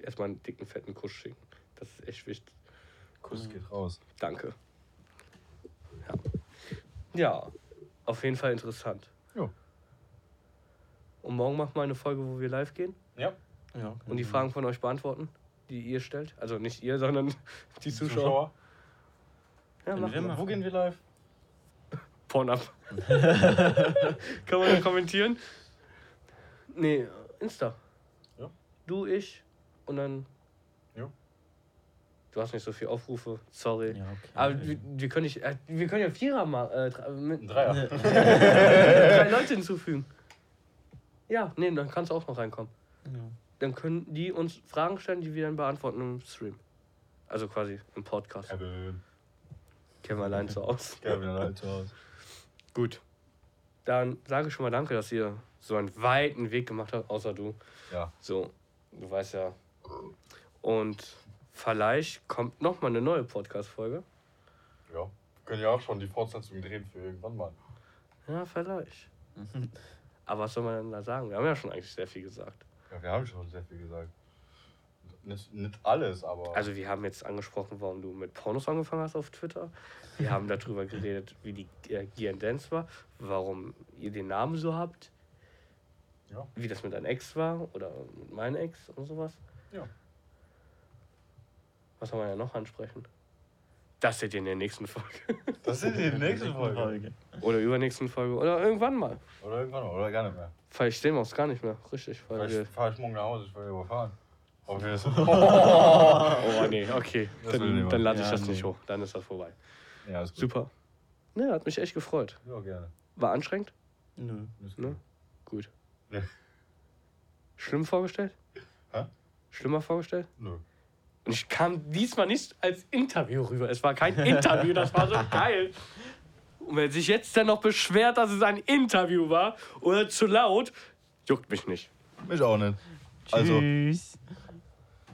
Erstmal einen dicken, fetten Kuss schicken. Das ist echt wichtig. Kuss geht raus. Danke. Ja. Ja, auf jeden Fall interessant. Jo. Und morgen machen wir eine Folge, wo wir live gehen Ja. Ja, und die Fragen von euch beantworten, die ihr stellt. Also nicht ihr, sondern die Zuschauer. Ja, Können machen wir. Wo gehen wir live? Pornhub. Kann man ja kommentieren? Nee, Insta. Ja. Du, ich und dann. Ja. Du hast nicht so viele Aufrufe, sorry. Ja, okay. Aber wir, wir, können nicht, äh, wir können ja Vierer mal, äh, drei- mit Ein Dreier. drei Leute hinzufügen. Ja, nee, dann kannst du auch noch reinkommen. Ja. Dann können die uns Fragen stellen, die wir dann beantworten im Stream. Also quasi im Podcast. Kevin. Wir allein so aus. Kevin allein zu Hause. Gut. Dann sage ich schon mal danke, dass ihr so einen weiten Weg gemacht habt, außer du. Ja. So, du weißt ja. Und vielleicht kommt noch mal eine neue Podcast-Folge. Ja. Wir können ja auch schon die Fortsetzung drehen für irgendwann mal. Ja, vielleicht. Aber was soll man denn da sagen? Wir haben ja schon eigentlich sehr viel gesagt. Ja, wir haben schon sehr viel gesagt. Nicht, nicht alles, aber. Also wir haben jetzt angesprochen, warum du mit Pornos angefangen hast auf Twitter. Wir haben darüber geredet, wie die äh, Gear Dance war, warum ihr den Namen so habt. Ja. Wie das mit deinem Ex war oder mit meinem Ex und sowas. Ja. Was soll man ja noch ansprechen? Das seht ihr in der nächsten Folge. das sind die nächste Folge. Oder übernächsten Folge. Oder irgendwann mal. Oder irgendwann mal. Oder gar nicht mehr. Vielleicht sehen wir uns gar nicht mehr. Richtig. Vielleicht fahre ich morgen nach Hause, ich werde überfahren. Aber wir sind. oh nee, okay. Das Dann, dann lade ich Ja, das nee. nicht hoch. Dann ist das vorbei. ja, ist gut. Super. Ne, hat mich echt gefreut. Ja, gerne. War anstrengend? Nö. Ne? gut. Nee. Schlimm vorgestellt? Hä? Schlimmer vorgestellt? Nö. Und ich kam diesmal nicht als Interview rüber. Es war kein Interview, das war so geil. Und wenn sich jetzt dann noch beschwert, dass es ein Interview war oder zu laut, juckt mich nicht. Mich auch nicht. Also, Tschüss.